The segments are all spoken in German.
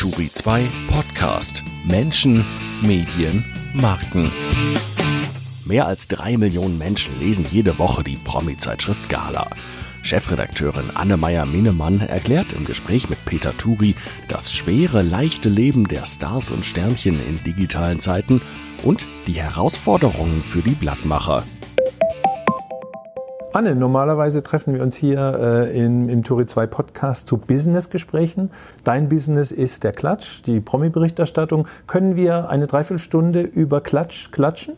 Turi 2 Podcast. Menschen, Medien, Marken. Mehr als drei Millionen Menschen lesen jede Woche die Promi-Zeitschrift Gala. Chefredakteurin Anne-Meyer Minnemann erklärt im Gespräch mit Peter Turi das schwere, leichte Leben der Stars und Sternchen in digitalen Zeiten und die Herausforderungen für die Blattmacher. Anne, normalerweise treffen wir uns hier äh, in, im Turi 2 Podcast zu Business-Gesprächen. Dein Business ist der Klatsch, die Promi-Berichterstattung. Können wir eine Dreiviertelstunde über Klatsch klatschen?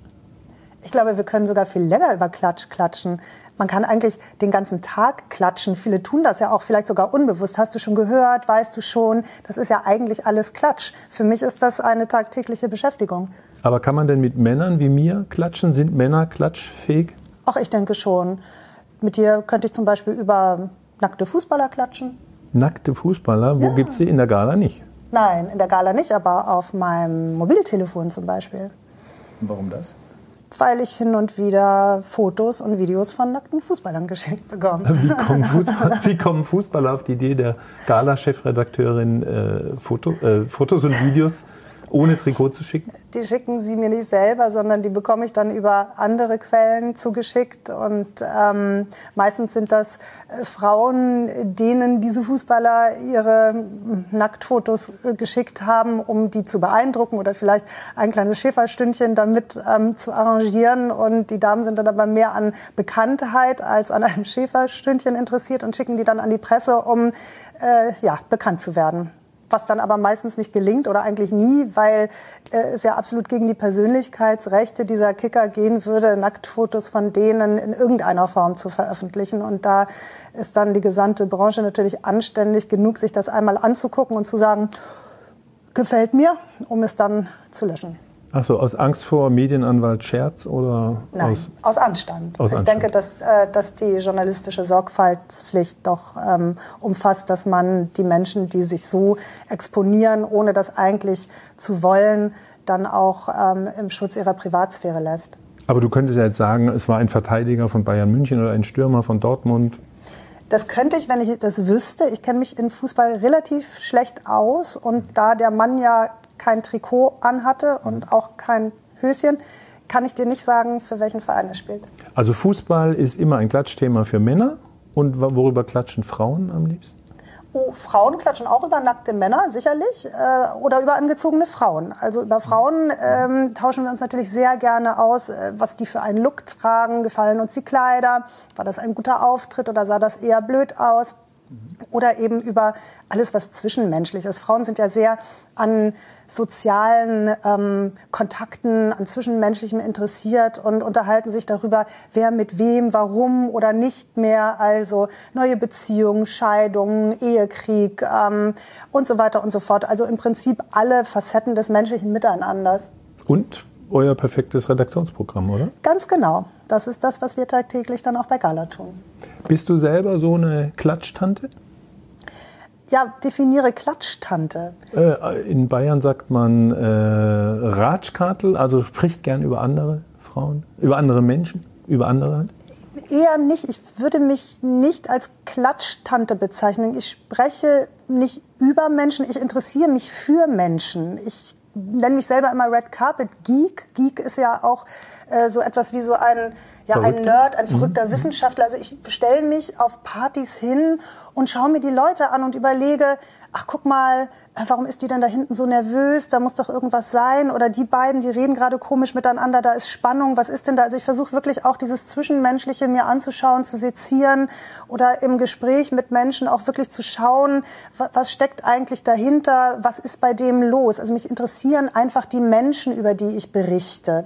Ich glaube, wir können sogar viel länger über Klatsch klatschen. Man kann eigentlich den ganzen Tag klatschen. Viele tun das ja auch vielleicht sogar unbewusst. Hast du schon gehört? Weißt du schon? Das ist ja eigentlich alles Klatsch. Für mich ist das eine tagtägliche Beschäftigung. Aber kann man denn mit Männern wie mir klatschen? Sind Männer klatschfähig? Ach, ich denke schon. Mit dir könnte ich zum Beispiel über nackte Fußballer klatschen. Nackte Fußballer? Wo ja. es sie? In der Gala nicht? Nein, in der Gala nicht, aber auf meinem Mobiltelefon zum Beispiel. Warum das? Weil ich hin und wieder Fotos und Videos von nackten Fußballern geschenkt bekomme. Wie kommen Fußballer, wie kommen Fußballer auf die Idee, der Gala-Chefredakteurin äh, Foto, äh, Fotos und Videos ohne Trikot zu schicken? Die schicken sie mir nicht selber, sondern die bekomme ich dann über andere Quellen zugeschickt. Und ähm, meistens sind das äh, Frauen, denen diese Fußballer ihre Nacktfotos äh, geschickt haben, um die zu beeindrucken oder vielleicht ein kleines Schäferstündchen damit ähm, zu arrangieren. Und die Damen sind dann aber mehr an Bekanntheit als an einem Schäferstündchen interessiert und schicken die dann an die Presse, um äh, ja, bekannt zu werden was dann aber meistens nicht gelingt oder eigentlich nie, weil äh, es ja absolut gegen die Persönlichkeitsrechte dieser Kicker gehen würde, Nacktfotos von denen in irgendeiner Form zu veröffentlichen. Und da ist dann die gesamte Branche natürlich anständig genug, sich das einmal anzugucken und zu sagen, gefällt mir, um es dann zu löschen. Achso, aus Angst vor Medienanwalt Scherz oder Nein, aus, aus Anstand. Aus ich Anstand. denke, dass, äh, dass die journalistische Sorgfaltspflicht doch ähm, umfasst, dass man die Menschen, die sich so exponieren, ohne das eigentlich zu wollen, dann auch ähm, im Schutz ihrer Privatsphäre lässt. Aber du könntest ja jetzt sagen, es war ein Verteidiger von Bayern München oder ein Stürmer von Dortmund. Das könnte ich, wenn ich das wüsste. Ich kenne mich in Fußball relativ schlecht aus und da der Mann ja kein Trikot anhatte und auch kein Höschen, kann ich dir nicht sagen, für welchen Verein er spielt. Also Fußball ist immer ein Klatschthema für Männer. Und worüber klatschen Frauen am liebsten? Oh, Frauen klatschen auch über nackte Männer, sicherlich, äh, oder über angezogene Frauen. Also über Frauen ähm, tauschen wir uns natürlich sehr gerne aus, äh, was die für einen Look tragen, gefallen uns die Kleider, war das ein guter Auftritt oder sah das eher blöd aus? Oder eben über alles, was zwischenmenschlich ist. Frauen sind ja sehr an sozialen ähm, Kontakten, an Zwischenmenschlichem interessiert und unterhalten sich darüber, wer mit wem, warum oder nicht mehr. Also neue Beziehungen, Scheidungen, Ehekrieg ähm, und so weiter und so fort. Also im Prinzip alle Facetten des menschlichen Miteinanders. Und euer perfektes Redaktionsprogramm, oder? Ganz genau. Das ist das, was wir tagtäglich dann auch bei Gala tun. Bist du selber so eine Klatschtante? Ja, definiere Klatschtante. Äh, in Bayern sagt man äh, Ratschkartel, also spricht gern über andere Frauen, über andere Menschen, über andere. Eher nicht. Ich würde mich nicht als Klatschtante bezeichnen. Ich spreche nicht über Menschen. Ich interessiere mich für Menschen. Ich nenne mich selber immer Red Carpet Geek. Geek ist ja auch äh, so etwas wie so ein, ja, ein Nerd, ein verrückter mhm. Wissenschaftler. Also ich stelle mich auf Partys hin und schaue mir die Leute an und überlege, ach guck mal, äh, warum ist die denn da hinten so nervös? Da muss doch irgendwas sein. Oder die beiden, die reden gerade komisch miteinander, da ist Spannung. Was ist denn da? Also ich versuche wirklich auch dieses Zwischenmenschliche mir anzuschauen, zu sezieren oder im Gespräch mit Menschen auch wirklich zu schauen, was steckt eigentlich dahinter? Was ist bei dem los? Also mich interessieren einfach die Menschen, über die ich berichte.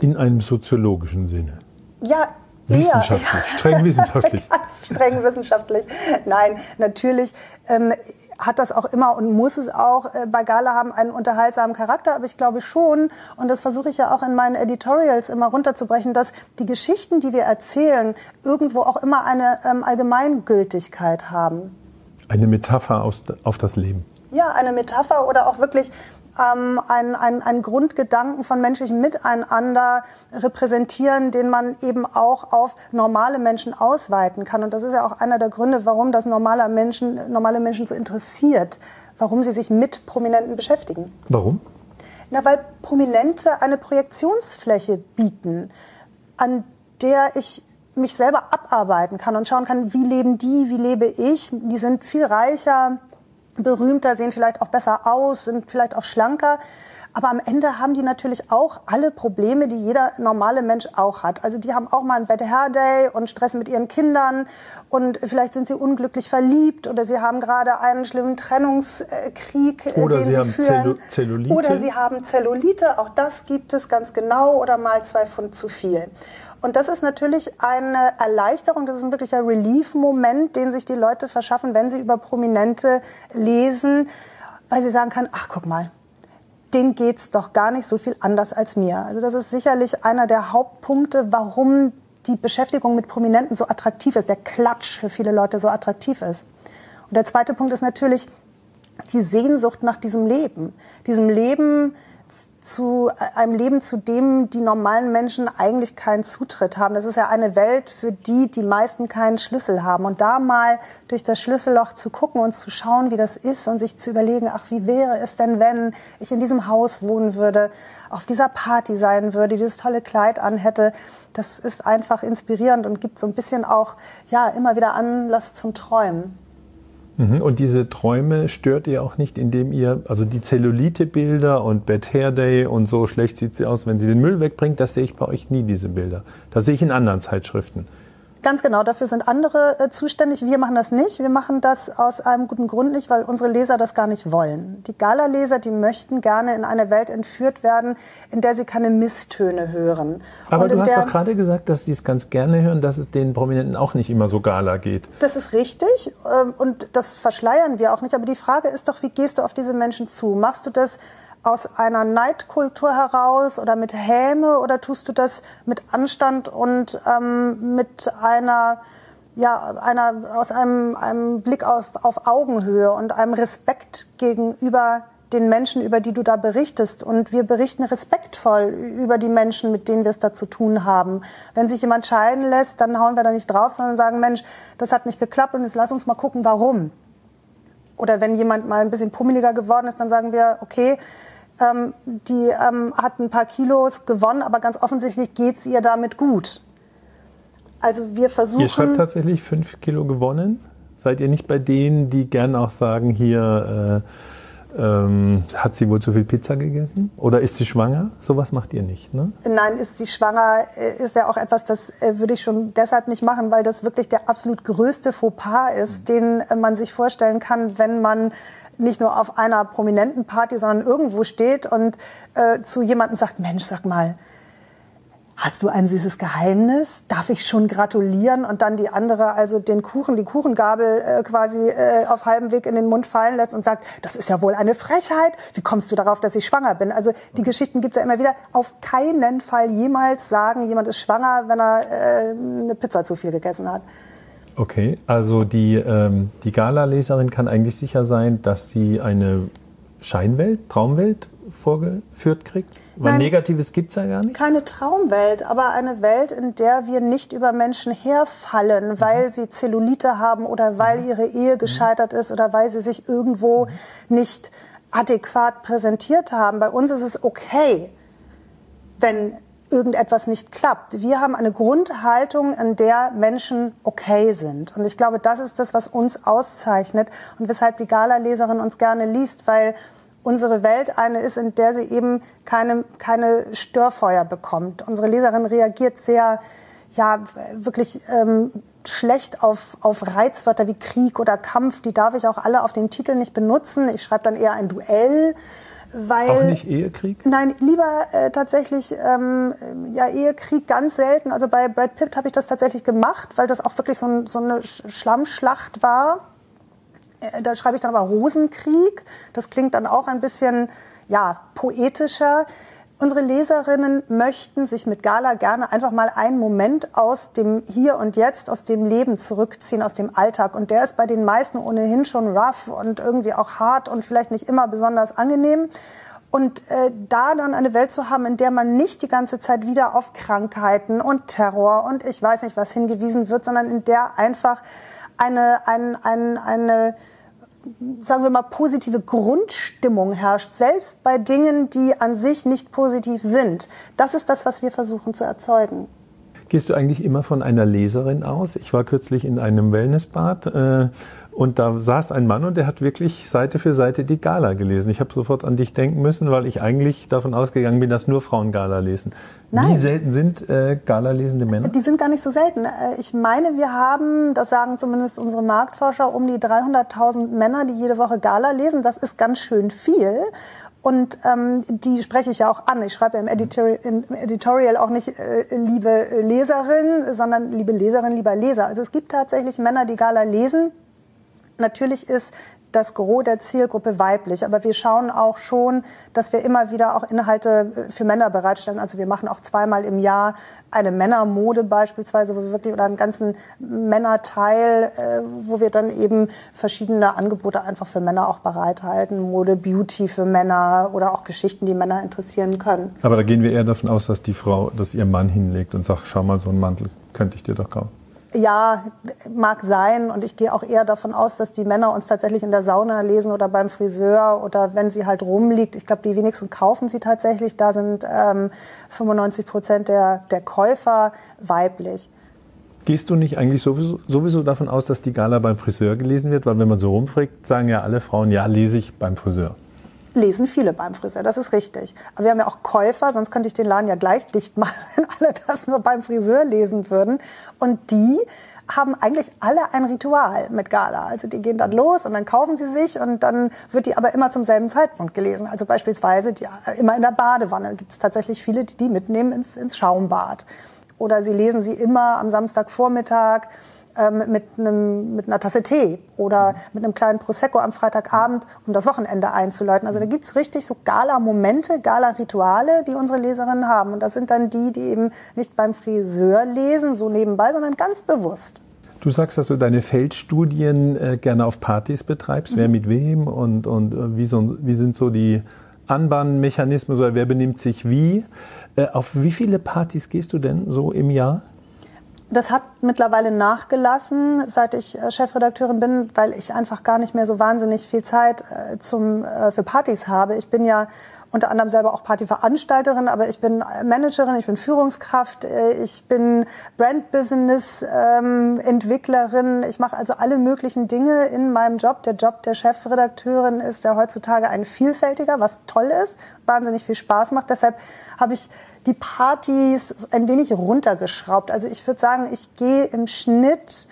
In einem soziologischen Sinne. Ja, Wissenschaftlich, ja, streng wissenschaftlich. Streng wissenschaftlich. Nein, natürlich ähm, hat das auch immer und muss es auch äh, bei Gala haben einen unterhaltsamen Charakter, aber ich glaube schon, und das versuche ich ja auch in meinen Editorials immer runterzubrechen, dass die Geschichten, die wir erzählen, irgendwo auch immer eine ähm, Allgemeingültigkeit haben. Eine Metapher aus, auf das Leben. Ja, eine Metapher oder auch wirklich ähm, einen, einen, einen Grundgedanken von menschlichem Miteinander repräsentieren, den man eben auch auf normale Menschen ausweiten kann. Und das ist ja auch einer der Gründe, warum das normale Menschen, normale Menschen so interessiert, warum sie sich mit Prominenten beschäftigen. Warum? Na, weil Prominente eine Projektionsfläche bieten, an der ich mich selber abarbeiten kann und schauen kann, wie leben die, wie lebe ich. Die sind viel reicher, berühmter, sehen vielleicht auch besser aus, sind vielleicht auch schlanker. Aber am Ende haben die natürlich auch alle Probleme, die jeder normale Mensch auch hat. Also die haben auch mal ein Bad Hair Day und Stress mit ihren Kindern und vielleicht sind sie unglücklich verliebt oder sie haben gerade einen schlimmen Trennungskrieg, äh, oder den sie, sie haben führen. Zellulite. Oder sie haben Zellulite, auch das gibt es ganz genau oder mal zwei Pfund zu viel. Und das ist natürlich eine Erleichterung, das ist ein wirklicher Relief-Moment, den sich die Leute verschaffen, wenn sie über Prominente lesen, weil sie sagen können, ach guck mal, denen geht's doch gar nicht so viel anders als mir. Also das ist sicherlich einer der Hauptpunkte, warum die Beschäftigung mit Prominenten so attraktiv ist, der Klatsch für viele Leute so attraktiv ist. Und der zweite Punkt ist natürlich die Sehnsucht nach diesem Leben, diesem Leben, zu einem Leben, zu dem die normalen Menschen eigentlich keinen Zutritt haben. Das ist ja eine Welt, für die die meisten keinen Schlüssel haben. Und da mal durch das Schlüsselloch zu gucken und zu schauen, wie das ist und sich zu überlegen, ach, wie wäre es denn, wenn ich in diesem Haus wohnen würde, auf dieser Party sein würde, dieses tolle Kleid anhätte, das ist einfach inspirierend und gibt so ein bisschen auch, ja, immer wieder Anlass zum Träumen. Mhm. Und diese Träume stört ihr auch nicht, indem ihr, also die Zellulite-Bilder und Bad Hair Day und so schlecht sieht sie aus, wenn sie den Müll wegbringt, das sehe ich bei euch nie, diese Bilder. Das sehe ich in anderen Zeitschriften. Ganz genau, dafür sind andere äh, zuständig. Wir machen das nicht. Wir machen das aus einem guten Grund nicht, weil unsere Leser das gar nicht wollen. Die Gala-Leser, die möchten gerne in eine Welt entführt werden, in der sie keine Misstöne hören. Aber Und du hast doch gerade gesagt, dass sie es ganz gerne hören, dass es den Prominenten auch nicht immer so Gala geht. Das ist richtig ähm, und das verschleiern wir auch nicht. Aber die Frage ist doch, wie gehst du auf diese Menschen zu? Machst du das aus einer Neidkultur heraus oder mit Häme oder tust du das mit Anstand und ähm, mit einer ja, einer, aus einem, einem Blick auf, auf Augenhöhe und einem Respekt gegenüber den Menschen, über die du da berichtest. Und wir berichten respektvoll über die Menschen, mit denen wir es da zu tun haben. Wenn sich jemand scheiden lässt, dann hauen wir da nicht drauf, sondern sagen, Mensch, das hat nicht geklappt und jetzt lass uns mal gucken, warum. Oder wenn jemand mal ein bisschen pummeliger geworden ist, dann sagen wir, okay, ähm, die ähm, hat ein paar Kilos gewonnen, aber ganz offensichtlich geht es ihr damit gut. Also wir versuchen. Ihr schreibt tatsächlich fünf Kilo gewonnen. Seid ihr nicht bei denen, die gern auch sagen, hier äh, ähm, hat sie wohl zu viel Pizza gegessen? Oder ist sie schwanger? Sowas macht ihr nicht, ne? Nein, ist sie schwanger, äh, ist ja auch etwas, das äh, würde ich schon deshalb nicht machen, weil das wirklich der absolut größte Fauxpas ist, den äh, man sich vorstellen kann, wenn man nicht nur auf einer prominenten Party, sondern irgendwo steht und äh, zu jemandem sagt, Mensch, sag mal, hast du ein süßes Geheimnis? Darf ich schon gratulieren? Und dann die andere also den Kuchen, die Kuchengabel äh, quasi äh, auf halbem Weg in den Mund fallen lässt und sagt, das ist ja wohl eine Frechheit. Wie kommst du darauf, dass ich schwanger bin? Also die Geschichten gibt's ja immer wieder. Auf keinen Fall jemals sagen, jemand ist schwanger, wenn er äh, eine Pizza zu viel gegessen hat. Okay, also die, ähm, die Gala-Leserin kann eigentlich sicher sein, dass sie eine Scheinwelt, Traumwelt vorgeführt kriegt? Weil Nein, Negatives gibt es ja gar nicht. Keine Traumwelt, aber eine Welt, in der wir nicht über Menschen herfallen, mhm. weil sie Zellulite haben oder weil mhm. ihre Ehe mhm. gescheitert ist oder weil sie sich irgendwo mhm. nicht adäquat präsentiert haben. Bei uns ist es okay, wenn irgendetwas nicht klappt. Wir haben eine Grundhaltung, in der Menschen okay sind. Und ich glaube, das ist das, was uns auszeichnet und weshalb die Gala-Leserin uns gerne liest, weil unsere Welt eine ist, in der sie eben keine, keine Störfeuer bekommt. Unsere Leserin reagiert sehr, ja, wirklich ähm, schlecht auf, auf Reizwörter wie Krieg oder Kampf. Die darf ich auch alle auf dem Titel nicht benutzen. Ich schreibe dann eher ein Duell weil, Auch nicht Ehekrieg? Nein, lieber äh, tatsächlich ähm, ja Ehekrieg ganz selten. Also bei Brad Pitt habe ich das tatsächlich gemacht, weil das auch wirklich so, ein, so eine Schlammschlacht war. Äh, da schreibe ich dann aber Rosenkrieg. Das klingt dann auch ein bisschen ja poetischer. Unsere Leserinnen möchten sich mit Gala gerne einfach mal einen Moment aus dem Hier und Jetzt, aus dem Leben zurückziehen, aus dem Alltag. Und der ist bei den meisten ohnehin schon rough und irgendwie auch hart und vielleicht nicht immer besonders angenehm. Und äh, da dann eine Welt zu haben, in der man nicht die ganze Zeit wieder auf Krankheiten und Terror und ich weiß nicht was hingewiesen wird, sondern in der einfach eine, ein, ein, eine sagen wir mal, positive Grundstimmung herrscht, selbst bei Dingen, die an sich nicht positiv sind. Das ist das, was wir versuchen zu erzeugen. Gehst du eigentlich immer von einer Leserin aus? Ich war kürzlich in einem Wellnessbad äh, und da saß ein Mann und der hat wirklich Seite für Seite die Gala gelesen. Ich habe sofort an dich denken müssen, weil ich eigentlich davon ausgegangen bin, dass nur Frauen Gala lesen. Nein. Wie selten sind äh, Gala-lesende Männer? Die sind gar nicht so selten. Äh, ich meine, wir haben, das sagen zumindest unsere Marktforscher, um die 300.000 Männer, die jede Woche Gala lesen. Das ist ganz schön viel. Und ähm, die spreche ich ja auch an. Ich schreibe ja im Editorial, im Editorial auch nicht äh, liebe Leserin, sondern liebe Leserin, lieber Leser. Also es gibt tatsächlich Männer, die Gala lesen Natürlich ist das Gros der Zielgruppe weiblich. Aber wir schauen auch schon, dass wir immer wieder auch Inhalte äh, für Männer bereitstellen. Also wir machen auch zweimal im Jahr eine Männermode beispielsweise, wo wir wirklich oder einen ganzen Männerteil, äh, wo wir dann eben verschiedene Angebote einfach für Männer auch bereithalten. Mode, Beauty für Männer oder auch Geschichten, die Männer interessieren können. Aber da gehen wir eher davon aus, dass die Frau, dass ihr Mann hinlegt und sagt, schau mal, so einen Mantel könnte ich dir doch kaufen. Ja, mag sein. Und ich gehe auch eher davon aus, dass die Männer uns tatsächlich in der Sauna lesen oder beim Friseur oder wenn sie halt rumliegt. Ich glaube, die wenigsten kaufen sie tatsächlich. Da sind ähm, 95 Prozent der, der Käufer weiblich. Gehst du nicht eigentlich sowieso, sowieso davon aus, dass die Gala beim Friseur gelesen wird? Weil wenn man so rumfragt, sagen ja alle Frauen, ja, lese ich beim Friseur lesen viele beim Friseur, das ist richtig. Aber wir haben ja auch Käufer, sonst könnte ich den Laden ja gleich dicht machen, wenn alle das nur beim Friseur lesen würden. Und die haben eigentlich alle ein Ritual mit Gala. Also die gehen dann los und dann kaufen sie sich und dann wird die aber immer zum selben Zeitpunkt gelesen. Also beispielsweise die, immer in der Badewanne. Gibt es tatsächlich viele, die die mitnehmen ins, ins Schaumbad. Oder sie lesen sie immer am Samstagvormittag ähm, mit, einem, mit einer Tasse Tee oder mit einem kleinen Prosecco am Freitagabend, um das Wochenende einzuläuten. Also da gibt's richtig so Gala-Momente, Gala-Rituale, die unsere Leserinnen haben. Und das sind dann die, die eben nicht beim Friseur lesen, so nebenbei, sondern ganz bewusst. Du sagst, dass du deine Feldstudien äh, gerne auf Partys betreibst. Mhm. Wer mit wem und, und äh, wie, so, wie sind so die Anbahnmechanismen oder wer benimmt sich wie? Äh, auf wie viele Partys gehst du denn so im Jahr? Das hat mittlerweile nachgelassen, seit ich äh, Chefredakteurin bin, weil ich einfach gar nicht mehr so wahnsinnig viel Zeit äh, zum, äh, für Partys habe. Ich bin ja unter anderem selber auch Partyveranstalterin, aber ich bin Managerin, ich bin Führungskraft, ich bin Brand-Business-Entwicklerin. ich mache also alle möglichen Dinge in meinem Job. Der Job der Chefredakteurin ist ja heutzutage ein vielfältiger, was toll ist, wahnsinnig viel Spaß macht. Deshalb habe ich die Partys ein wenig runtergeschraubt. Also ich würde sagen, ich gehe im Schnitt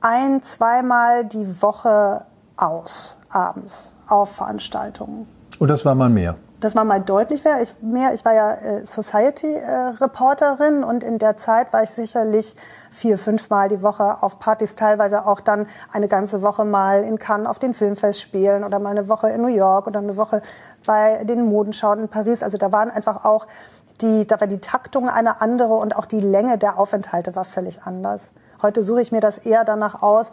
ein, zweimal die Woche aus, abends, auf Veranstaltungen. Und das war mal mehr? Das war mal deutlich mehr. Ich, mehr. ich war ja äh, Society-Reporterin äh, und in der Zeit war ich sicherlich vier, fünfmal die Woche auf Partys, teilweise auch dann eine ganze Woche mal in Cannes auf den Filmfestspielen oder mal eine Woche in New York oder eine Woche bei den Modenschauen in Paris. Also da waren einfach auch die, da war die Taktung eine andere und auch die Länge der Aufenthalte war völlig anders. Heute suche ich mir das eher danach aus,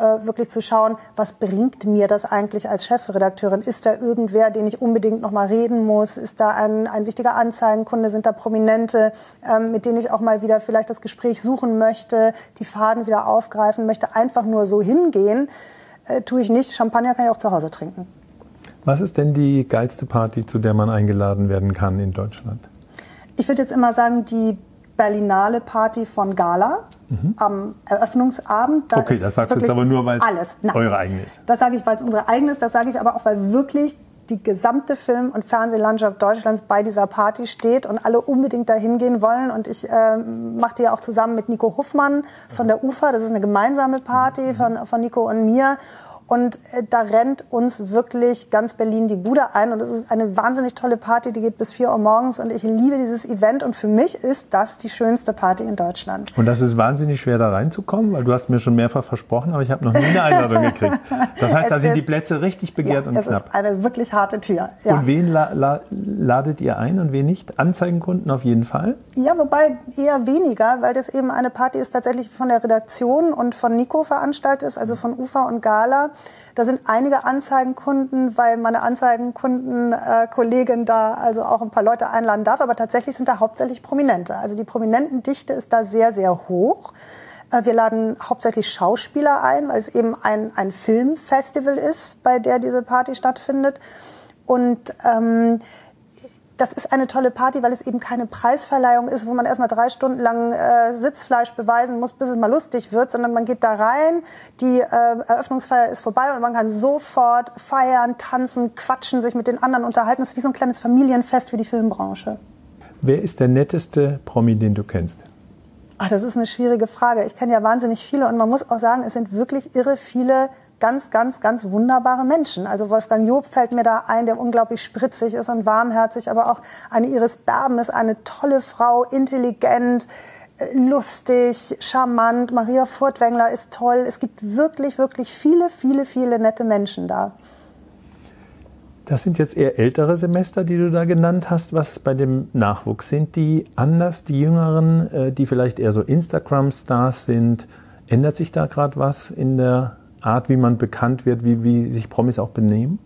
äh, wirklich zu schauen, was bringt mir das eigentlich als Chefredakteurin? Ist da irgendwer, den ich unbedingt noch mal reden muss? Ist da ein, ein wichtiger Anzeigenkunde? Sind da Prominente, ähm, mit denen ich auch mal wieder vielleicht das Gespräch suchen möchte, die Faden wieder aufgreifen möchte? Einfach nur so hingehen, äh, tue ich nicht. Champagner kann ich auch zu Hause trinken. Was ist denn die geilste Party, zu der man eingeladen werden kann in Deutschland? Ich würde jetzt immer sagen, die Berlinale Party von Gala mhm. am Eröffnungsabend. Da okay, das sagst du jetzt aber nur, weil es eure eigene ist. Das sage ich, weil es unsere eigene ist. Das sage ich aber auch, weil wirklich die gesamte Film- und Fernsehlandschaft Deutschlands bei dieser Party steht und alle unbedingt dahin gehen wollen. Und ich äh, mache die ja auch zusammen mit Nico Huffmann von der UFA. Das ist eine gemeinsame Party mhm. von, von Nico und mir. Und äh, da rennt uns wirklich ganz Berlin die Bude ein. Und es ist eine wahnsinnig tolle Party, die geht bis 4 Uhr morgens. Und ich liebe dieses Event. Und für mich ist das die schönste Party in Deutschland. Und das ist wahnsinnig schwer, da reinzukommen, weil du hast mir schon mehrfach versprochen, aber ich habe noch nie eine Einladung gekriegt. Das heißt, es da sind die Plätze richtig begehrt ja, und es knapp. Ist eine wirklich harte Tür. Ja. Und wen la la ladet ihr ein und wen nicht? Anzeigenkunden auf jeden Fall? Ja, wobei eher weniger, weil das eben eine Party ist tatsächlich von der Redaktion und von Nico veranstaltet ist, also von UFA und Gala. Da sind einige Anzeigenkunden, weil meine Anzeigenkunden-Kollegin da also auch ein paar Leute einladen darf. Aber tatsächlich sind da hauptsächlich Prominente. Also die Prominentendichte ist da sehr, sehr hoch. Äh, wir laden hauptsächlich Schauspieler ein, weil es eben ein, ein Filmfestival ist, bei der diese Party stattfindet. Und ähm, das ist eine tolle Party, weil es eben keine Preisverleihung ist, wo man erstmal drei Stunden lang äh, Sitzfleisch beweisen muss, bis es mal lustig wird, sondern man geht da rein, die äh, Eröffnungsfeier ist vorbei und man kann sofort feiern, tanzen, quatschen, sich mit den anderen unterhalten. Das ist wie so ein kleines Familienfest für die Filmbranche. Wer ist der netteste Promi, den du kennst? Ach, das ist eine schwierige Frage. Ich kenne ja wahnsinnig viele und man muss auch sagen, es sind wirklich irre viele ganz, ganz, ganz wunderbare Menschen. Also Wolfgang Job fällt mir da ein, der unglaublich spritzig ist und warmherzig, aber auch eine Iris Berben ist eine tolle Frau, intelligent, äh, lustig, charmant. Maria Furtwängler ist toll. Es gibt wirklich, wirklich viele, viele, viele nette Menschen da. Das sind jetzt eher ältere Semester, die du da genannt hast. Was ist bei dem Nachwuchs? Sind die anders, die Jüngeren, äh, die vielleicht eher so Instagram-Stars sind? Ändert sich da gerade was in der Art, wie man bekannt wird, wie, wie sich Promis auch benehmen?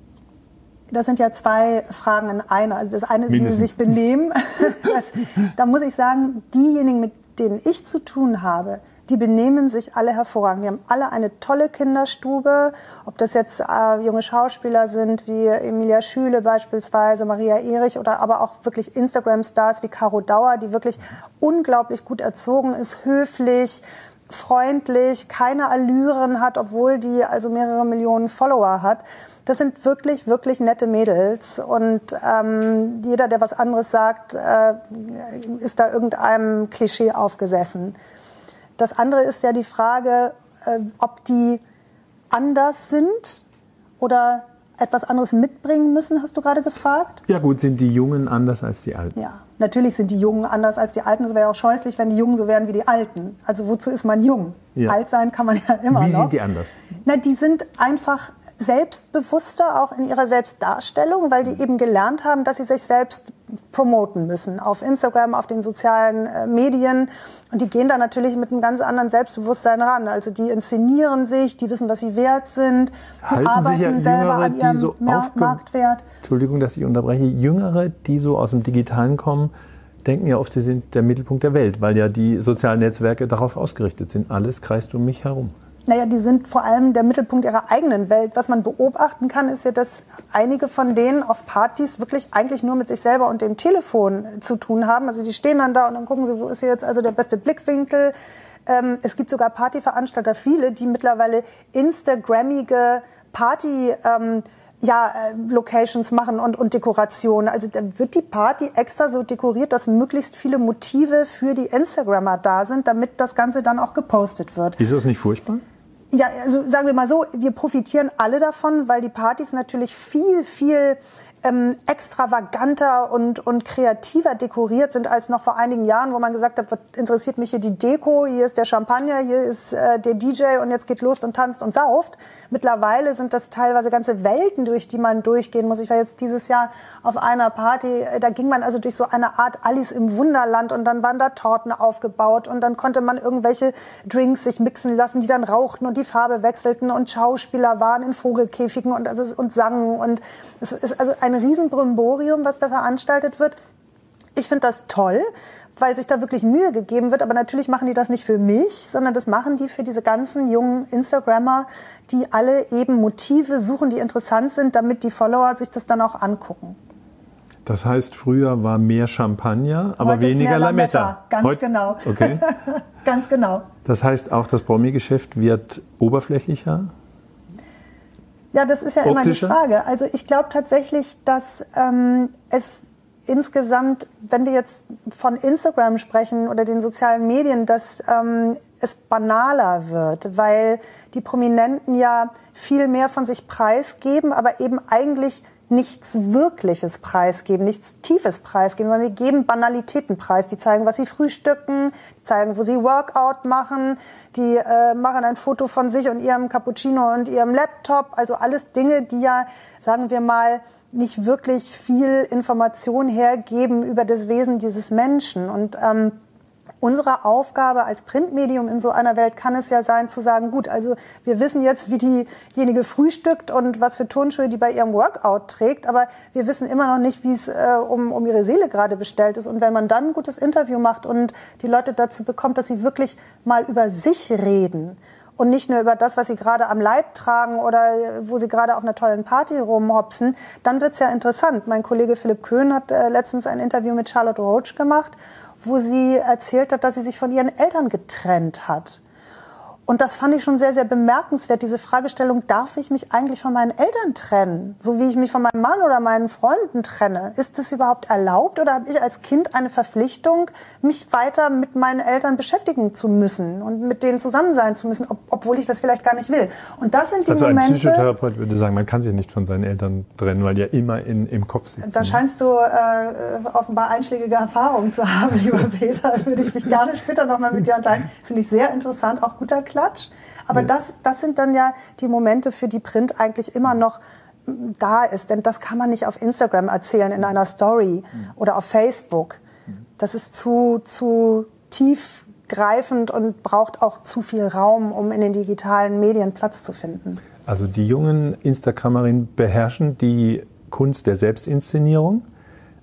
Das sind ja zwei Fragen in einer. Also das eine ist, Mindestens. wie sie sich benehmen. das, da muss ich sagen, diejenigen, mit denen ich zu tun habe, die benehmen sich alle hervorragend. Die haben alle eine tolle Kinderstube. Ob das jetzt äh, junge Schauspieler sind wie Emilia Schüle beispielsweise, Maria Erich oder aber auch wirklich Instagram-Stars wie Caro Dauer, die wirklich unglaublich gut erzogen ist, höflich, freundlich, keine Allüren hat, obwohl die also mehrere Millionen Follower hat. Das sind wirklich, wirklich nette Mädels. Und ähm, jeder, der was anderes sagt, äh, ist da irgendeinem Klischee aufgesessen. Das andere ist ja die Frage, äh, ob die anders sind oder etwas anderes mitbringen müssen, hast du gerade gefragt? Ja gut, sind die Jungen anders als die Alten? Ja, natürlich sind die Jungen anders als die Alten. Es wäre ja auch scheußlich, wenn die Jungen so wären wie die Alten. Also wozu ist man jung? Ja. Alt sein kann man ja immer wie noch. Wie sind die anders? Na, die sind einfach selbstbewusster auch in ihrer Selbstdarstellung, weil die eben gelernt haben, dass sie sich selbst promoten müssen auf Instagram, auf den sozialen äh, Medien. Und die gehen da natürlich mit einem ganz anderen Selbstbewusstsein ran. Also die inszenieren sich, die wissen, was sie wert sind, die Halten arbeiten ja selber an ihrem so Marktwert. Entschuldigung, dass ich unterbreche. Jüngere, die so aus dem Digitalen kommen, denken ja oft, sie sind der Mittelpunkt der Welt, weil ja die sozialen Netzwerke darauf ausgerichtet sind. Alles kreist um mich herum. Naja, die sind vor allem der Mittelpunkt ihrer eigenen Welt. Was man beobachten kann, ist ja, dass einige von denen auf Partys wirklich eigentlich nur mit sich selber und dem Telefon zu tun haben. Also die stehen dann da und dann gucken sie, wo ist hier jetzt also der beste Blickwinkel. Ähm, es gibt sogar Partyveranstalter, viele, die mittlerweile Instagrammige Party ähm, ja, äh, Locations machen und, und Dekorationen. Also da wird die Party extra so dekoriert, dass möglichst viele Motive für die Instagrammer da sind, damit das Ganze dann auch gepostet wird. Ist das nicht furchtbar? Ja, also sagen wir mal so, wir profitieren alle davon, weil die Partys natürlich viel, viel ähm, extravaganter und, und kreativer dekoriert sind als noch vor einigen Jahren, wo man gesagt hat, was interessiert mich hier die Deko, hier ist der Champagner, hier ist äh, der DJ und jetzt geht los und tanzt und sauft. Mittlerweile sind das teilweise ganze Welten, durch die man durchgehen muss. Ich war jetzt dieses Jahr auf einer Party, äh, da ging man also durch so eine Art Alice im Wunderland und dann waren da Torten aufgebaut und dann konnte man irgendwelche Drinks sich mixen lassen, die dann rauchten und die Farbe wechselten und Schauspieler waren in Vogelkäfigen und, also, und sangen und es ist also ein ein Riesenbrimborium, was da veranstaltet wird. Ich finde das toll, weil sich da wirklich Mühe gegeben wird. Aber natürlich machen die das nicht für mich, sondern das machen die für diese ganzen jungen Instagrammer, die alle eben Motive suchen, die interessant sind, damit die Follower sich das dann auch angucken. Das heißt, früher war mehr Champagner, aber Heute weniger Lametta. Lametta. Ganz Heut, genau. Okay. Ganz genau. Das heißt, auch das Promi-Geschäft wird oberflächlicher? Ja, das ist ja Optische? immer die Frage. Also ich glaube tatsächlich, dass ähm, es insgesamt, wenn wir jetzt von Instagram sprechen oder den sozialen Medien, dass ähm, es banaler wird, weil die Prominenten ja viel mehr von sich preisgeben, aber eben eigentlich nichts Wirkliches preisgeben, nichts Tiefes preisgeben, sondern die geben Banalitäten preis. Die zeigen, was sie frühstücken, zeigen, wo sie Workout machen, die äh, machen ein Foto von sich und ihrem Cappuccino und ihrem Laptop. Also alles Dinge, die ja, sagen wir mal, nicht wirklich viel Information hergeben über das Wesen dieses Menschen. Und ähm, unsere Aufgabe als Printmedium in so einer Welt kann es ja sein zu sagen, gut, also wir wissen jetzt, wie diejenige frühstückt und was für Turnschuhe die bei ihrem Workout trägt, aber wir wissen immer noch nicht, wie es äh, um, um ihre Seele gerade bestellt ist. Und wenn man dann ein gutes Interview macht und die Leute dazu bekommt, dass sie wirklich mal über sich reden und nicht nur über das, was sie gerade am Leib tragen oder wo sie gerade auf einer tollen Party rumhopsen, dann wird's ja interessant. Mein Kollege Philipp Köhn hat äh, letztens ein Interview mit Charlotte Roach gemacht wo sie erzählt hat, dass sie sich von ihren Eltern getrennt hat. Und das fand ich schon sehr, sehr bemerkenswert, diese Fragestellung, darf ich mich eigentlich von meinen Eltern trennen? So wie ich mich von meinem Mann oder meinen Freunden trenne. Ist das überhaupt erlaubt oder habe ich als Kind eine Verpflichtung, mich weiter mit meinen Eltern beschäftigen zu müssen und mit denen zusammen sein zu müssen, ob, obwohl ich das vielleicht gar nicht will? Und das sind die also Momente... Also ein Psychotherapeut würde sagen, man kann sich nicht von seinen Eltern trennen, weil die ja immer in, im Kopf sitzen. Da scheinst du äh, offenbar einschlägige Erfahrungen zu haben, lieber Peter. würde ich mich gerne später nochmal mit dir unterhalten. Finde ich sehr interessant, auch guter Klatsch. Aber ja. das, das sind dann ja die Momente, für die Print eigentlich immer noch mm, da ist. Denn das kann man nicht auf Instagram erzählen in einer Story mhm. oder auf Facebook. Das ist zu, zu tiefgreifend und braucht auch zu viel Raum, um in den digitalen Medien Platz zu finden. Also die jungen Instagrammerinnen beherrschen die Kunst der Selbstinszenierung.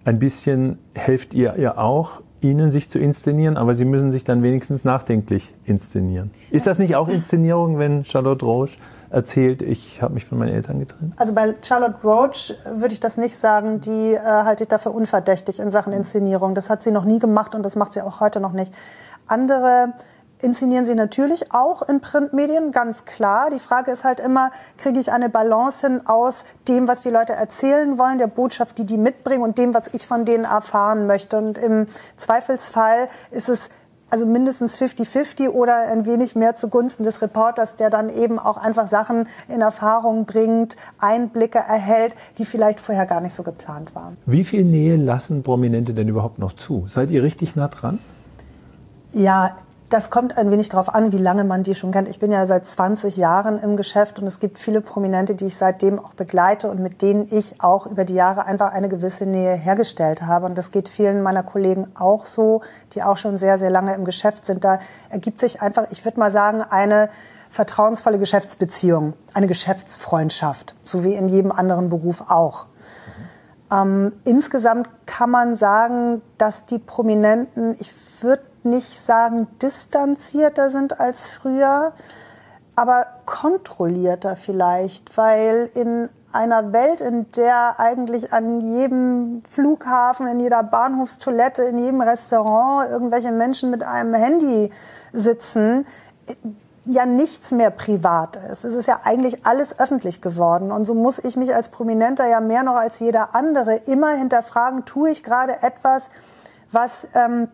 Ein bisschen helft ihr ihr auch, ihnen sich zu inszenieren, aber sie müssen sich dann wenigstens nachdenklich inszenieren. Ist das nicht auch Inszenierung, wenn Charlotte Roche erzählt, ich habe mich von meinen Eltern getrennt? Also bei Charlotte Roach würde ich das nicht sagen. Die äh, halte ich dafür unverdächtig in Sachen Inszenierung. Das hat sie noch nie gemacht und das macht sie auch heute noch nicht. Andere inszenieren sie natürlich auch in Printmedien, ganz klar. Die Frage ist halt immer, kriege ich eine Balance hin aus dem, was die Leute erzählen wollen, der Botschaft, die die mitbringen und dem, was ich von denen erfahren möchte. Und im Zweifelsfall ist es also mindestens 50-50 oder ein wenig mehr zugunsten des Reporters, der dann eben auch einfach Sachen in Erfahrung bringt, Einblicke erhält, die vielleicht vorher gar nicht so geplant waren. Wie viel Nähe lassen Prominente denn überhaupt noch zu? Seid ihr richtig nah dran? Ja, das kommt ein wenig darauf an, wie lange man die schon kennt. Ich bin ja seit 20 Jahren im Geschäft und es gibt viele Prominente, die ich seitdem auch begleite und mit denen ich auch über die Jahre einfach eine gewisse Nähe hergestellt habe. Und das geht vielen meiner Kollegen auch so, die auch schon sehr, sehr lange im Geschäft sind. Da ergibt sich einfach, ich würde mal sagen, eine vertrauensvolle Geschäftsbeziehung, eine Geschäftsfreundschaft, so wie in jedem anderen Beruf auch. Ähm, insgesamt kann man sagen, dass die Prominenten, ich würde nicht sagen distanzierter sind als früher, aber kontrollierter vielleicht, weil in einer Welt, in der eigentlich an jedem Flughafen, in jeder Bahnhofstoilette, in jedem Restaurant irgendwelche Menschen mit einem Handy sitzen, ja nichts mehr privat ist. Es ist ja eigentlich alles öffentlich geworden. Und so muss ich mich als Prominenter ja mehr noch als jeder andere immer hinterfragen, tue ich gerade etwas, was ähm,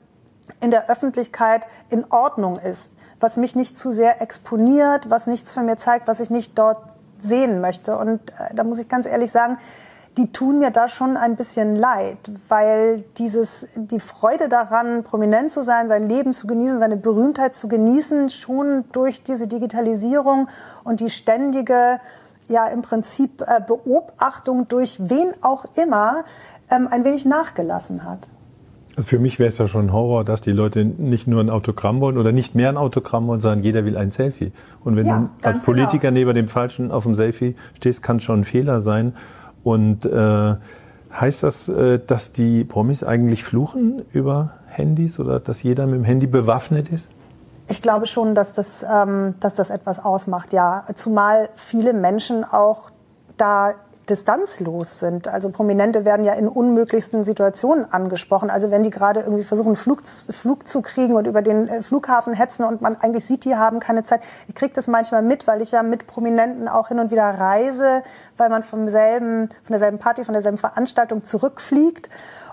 in der Öffentlichkeit in Ordnung ist, was mich nicht zu sehr exponiert, was nichts von mir zeigt, was ich nicht dort sehen möchte. Und äh, da muss ich ganz ehrlich sagen, die tun mir da schon ein bisschen leid, weil dieses, die Freude daran, prominent zu sein, sein Leben zu genießen, seine Berühmtheit zu genießen, schon durch diese Digitalisierung und die ständige, ja, im Prinzip äh, Beobachtung durch wen auch immer, ähm, ein wenig nachgelassen hat. Also für mich wäre es ja schon ein Horror, dass die Leute nicht nur ein Autogramm wollen oder nicht mehr ein Autogramm wollen, sondern jeder will ein Selfie. Und wenn ja, du als Politiker genau. neben dem Falschen auf dem Selfie stehst, kann schon ein Fehler sein. Und äh, heißt das, äh, dass die Promis eigentlich fluchen über Handys oder dass jeder mit dem Handy bewaffnet ist? Ich glaube schon, dass das, ähm, dass das etwas ausmacht, ja. Zumal viele Menschen auch da distanzlos sind. Also Prominente werden ja in unmöglichsten Situationen angesprochen. Also wenn die gerade irgendwie versuchen, Flug, Flug zu kriegen und über den äh, Flughafen hetzen und man eigentlich sieht, die haben keine Zeit. Ich kriege das manchmal mit, weil ich ja mit Prominenten auch hin und wieder reise, weil man vom selben, von derselben Party, von derselben Veranstaltung zurückfliegt.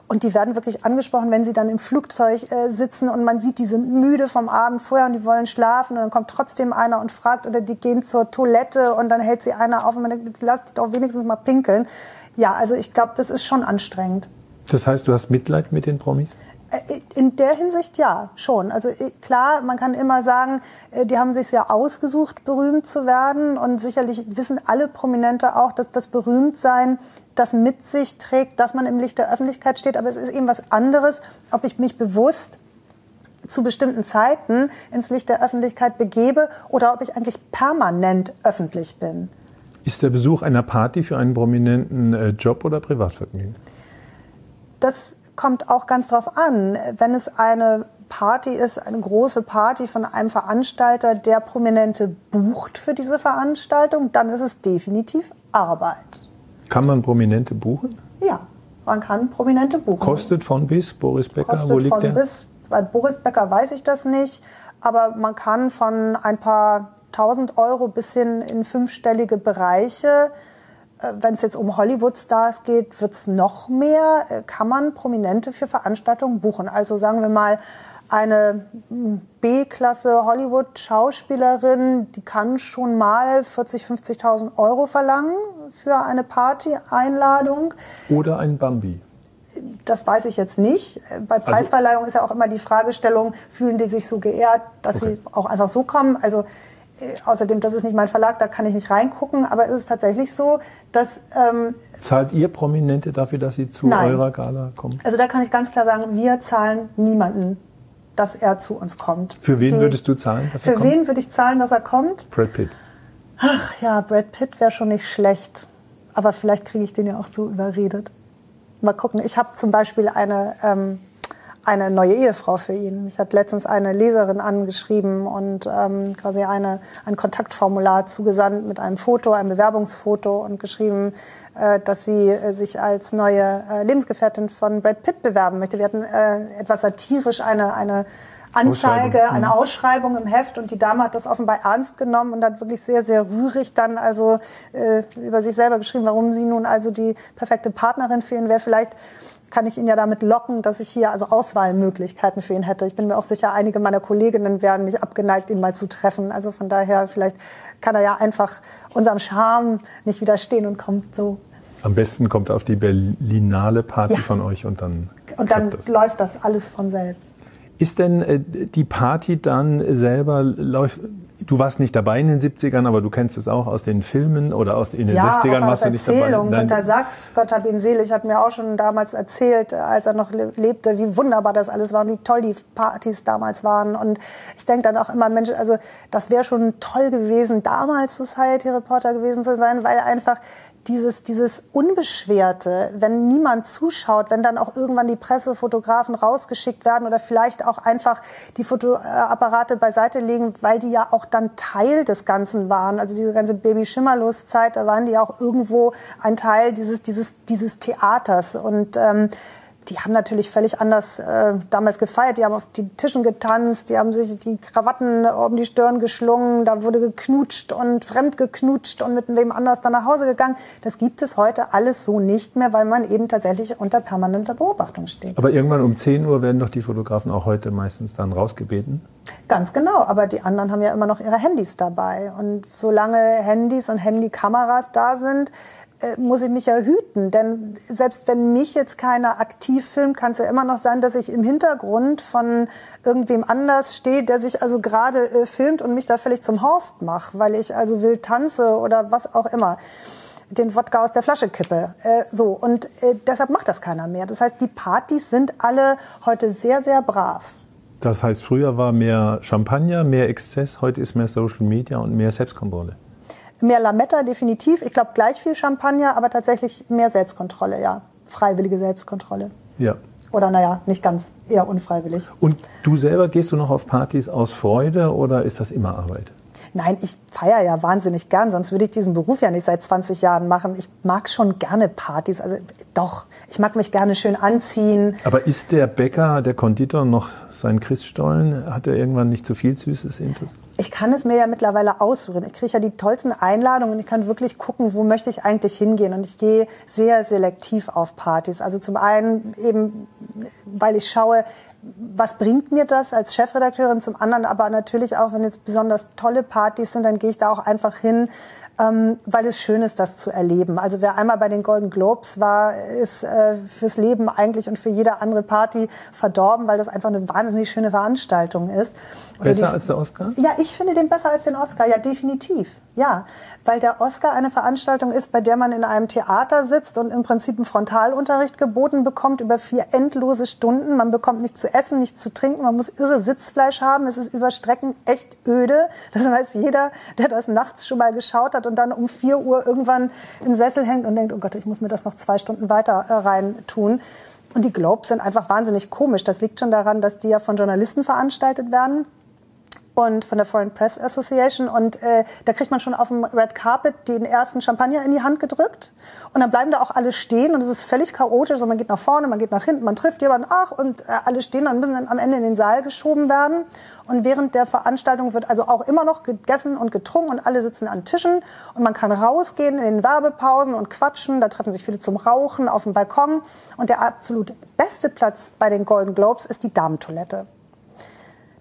Und die werden wirklich angesprochen, wenn sie dann im Flugzeug äh, sitzen und man sieht, die sind müde vom Abend vorher und die wollen schlafen und dann kommt trotzdem einer und fragt oder die gehen zur Toilette und dann hält sie einer auf und man denkt, lass dich doch wenigstens mal pinkeln. Ja, also ich glaube, das ist schon anstrengend. Das heißt, du hast Mitleid mit den Promis? Äh, in der Hinsicht ja, schon. Also klar, man kann immer sagen, äh, die haben sich ja ausgesucht, berühmt zu werden. Und sicherlich wissen alle Prominente auch, dass das Berühmtsein das mit sich trägt, dass man im Licht der Öffentlichkeit steht. Aber es ist eben was anderes, ob ich mich bewusst zu bestimmten Zeiten ins Licht der Öffentlichkeit begebe oder ob ich eigentlich permanent öffentlich bin. Ist der Besuch einer Party für einen prominenten äh, Job oder Privatvergnügen? Das kommt auch ganz drauf an. Wenn es eine Party ist, eine große Party von einem Veranstalter, der Prominente bucht für diese Veranstaltung, dann ist es definitiv Arbeit. Kann man Prominente buchen? Ja, man kann Prominente buchen. Kostet von bis Boris Becker? Kostet Wo liegt von der? bis. Bei Boris Becker weiß ich das nicht, aber man kann von ein paar tausend Euro bis hin in fünfstellige Bereiche äh, wenn es jetzt um Hollywood-Stars geht, wird es noch mehr. Äh, kann man Prominente für Veranstaltungen buchen? Also sagen wir mal, eine hm, B-Klasse Hollywood-Schauspielerin, die kann schon mal 40, 50.000 Euro verlangen für eine Party-Einladung. Oder ein Bambi. Das weiß ich jetzt nicht. Bei also Preisverleihung ist ja auch immer die Fragestellung, fühlen die sich so geehrt, dass okay. sie auch einfach so kommen? Also äh, außerdem, das ist nicht mein Verlag, da kann ich nicht reingucken, aber es ist tatsächlich so, dass... Ähm, Zahlt ihr Prominente dafür, dass sie zu nein. eurer Gala kommen? Also da kann ich ganz klar sagen, wir zahlen niemanden, dass er zu uns kommt. Für wen Die, würdest du zahlen, dass er kommt? Für wen würde ich zahlen, dass er kommt? Brad Pitt. Ach ja, Brad Pitt wäre schon nicht schlecht. Aber vielleicht kriege ich den ja auch so überredet. Mal gucken. Ich habe zum Beispiel eine... Ähm, eine neue Ehefrau für ihn. Mich hat letztens eine Leserin angeschrieben und ähm, quasi eine, ein Kontaktformular zugesandt mit einem Foto, einem Bewerbungsfoto und geschrieben, äh, dass sie äh, sich als neue äh, Lebensgefährtin von Brad Pitt bewerben möchte. Wir hatten äh, etwas satirisch eine, eine Anzeige, Ausschreibung. eine mhm. Ausschreibung im Heft und die Dame hat das offenbar ernst genommen und hat wirklich sehr, sehr rührig dann also äh, über sich selber geschrieben, warum sie nun also die perfekte Partnerin für ihn wäre. Vielleicht kann ich ihn ja damit locken, dass ich hier also Auswahlmöglichkeiten für ihn hätte. Ich bin mir auch sicher, einige meiner Kolleginnen wären nicht abgeneigt, ihn mal zu treffen. Also von daher, vielleicht kann er ja einfach unserem Charme nicht widerstehen und kommt so. Am besten kommt er auf die Berlinale Party ja. von euch und dann. Und dann das. läuft das alles von selbst. Ist denn äh, die Party dann selber läuft? Du warst nicht dabei in den 70ern, aber du kennst es auch aus den Filmen oder aus in den ja, 60ern auch warst du nicht dabei. Nein. Günter Sachs, Gott hab ihn selig, hat mir auch schon damals erzählt, als er noch lebte, wie wunderbar das alles war und wie toll die Partys damals waren. Und ich denke dann auch immer, Mensch, also das wäre schon toll gewesen, damals Society Reporter gewesen zu sein, weil einfach dieses, dieses Unbeschwerte, wenn niemand zuschaut, wenn dann auch irgendwann die Pressefotografen rausgeschickt werden oder vielleicht auch einfach die Fotoapparate beiseite legen, weil die ja auch dann Teil des Ganzen waren. Also diese ganze Baby-Schimmerlos-Zeit, da waren die auch irgendwo ein Teil dieses, dieses, dieses Theaters. Und ähm, die haben natürlich völlig anders äh, damals gefeiert. Die haben auf die Tischen getanzt, die haben sich die Krawatten um die Stirn geschlungen, da wurde geknutscht und fremd geknutscht und mit wem anders dann nach Hause gegangen. Das gibt es heute alles so nicht mehr, weil man eben tatsächlich unter permanenter Beobachtung steht. Aber irgendwann um 10 Uhr werden doch die Fotografen auch heute meistens dann rausgebeten? Ganz genau, aber die anderen haben ja immer noch ihre Handys dabei. Und solange Handys und Handykameras da sind, muss ich mich ja hüten. Denn selbst wenn mich jetzt keiner aktiv filmt, kann es ja immer noch sein, dass ich im Hintergrund von irgendwem anders stehe, der sich also gerade äh, filmt und mich da völlig zum Horst macht, weil ich also wild tanze oder was auch immer den Wodka aus der Flasche kippe. Äh, so und äh, deshalb macht das keiner mehr. Das heißt, die Partys sind alle heute sehr, sehr brav. Das heißt, früher war mehr Champagner, mehr Exzess, heute ist mehr Social Media und mehr Selbstkontrolle. Mehr Lametta definitiv. Ich glaube gleich viel Champagner, aber tatsächlich mehr Selbstkontrolle, ja. Freiwillige Selbstkontrolle. Ja. Oder naja, nicht ganz, eher unfreiwillig. Und du selber gehst du noch auf Partys aus Freude oder ist das immer Arbeit? Nein, ich feiere ja wahnsinnig gern, sonst würde ich diesen Beruf ja nicht seit 20 Jahren machen. Ich mag schon gerne Partys, also doch, ich mag mich gerne schön anziehen. Aber ist der Bäcker, der Konditor noch sein Christstollen? Hat er irgendwann nicht zu viel Süßes intus? ich kann es mir ja mittlerweile aussuchen. Ich kriege ja die tollsten Einladungen und ich kann wirklich gucken, wo möchte ich eigentlich hingehen. Und ich gehe sehr selektiv auf Partys. Also zum einen eben, weil ich schaue, was bringt mir das als Chefredakteurin? Zum anderen aber natürlich auch, wenn jetzt besonders tolle Partys sind, dann gehe ich da auch einfach hin, ähm, weil es schön ist, das zu erleben. Also wer einmal bei den Golden Globes war, ist äh, fürs Leben eigentlich und für jede andere Party verdorben, weil das einfach eine wahnsinnig schöne Veranstaltung ist. Oder besser die, als der Oscar? Ja, ich finde den besser als den Oscar, ja definitiv. Ja, weil der Oscar eine Veranstaltung ist, bei der man in einem Theater sitzt und im Prinzip einen Frontalunterricht geboten bekommt über vier endlose Stunden. Man bekommt nichts zu essen, nichts zu trinken, man muss irre Sitzfleisch haben. Es ist über Strecken echt öde. Das weiß jeder, der das nachts schon mal geschaut hat und dann um vier Uhr irgendwann im Sessel hängt und denkt, oh Gott, ich muss mir das noch zwei Stunden weiter äh, rein tun. Und die Globes sind einfach wahnsinnig komisch. Das liegt schon daran, dass die ja von Journalisten veranstaltet werden und von der Foreign Press Association. Und äh, da kriegt man schon auf dem Red Carpet den ersten Champagner in die Hand gedrückt. Und dann bleiben da auch alle stehen und es ist völlig chaotisch, also man geht nach vorne, man geht nach hinten, man trifft jemanden, ach und äh, alle stehen und müssen dann am Ende in den Saal geschoben werden. Und während der Veranstaltung wird also auch immer noch gegessen und getrunken und alle sitzen an Tischen. Und man kann rausgehen in den Werbepausen und quatschen, da treffen sich viele zum Rauchen auf dem Balkon. Und der absolut beste Platz bei den Golden Globes ist die Damentoilette.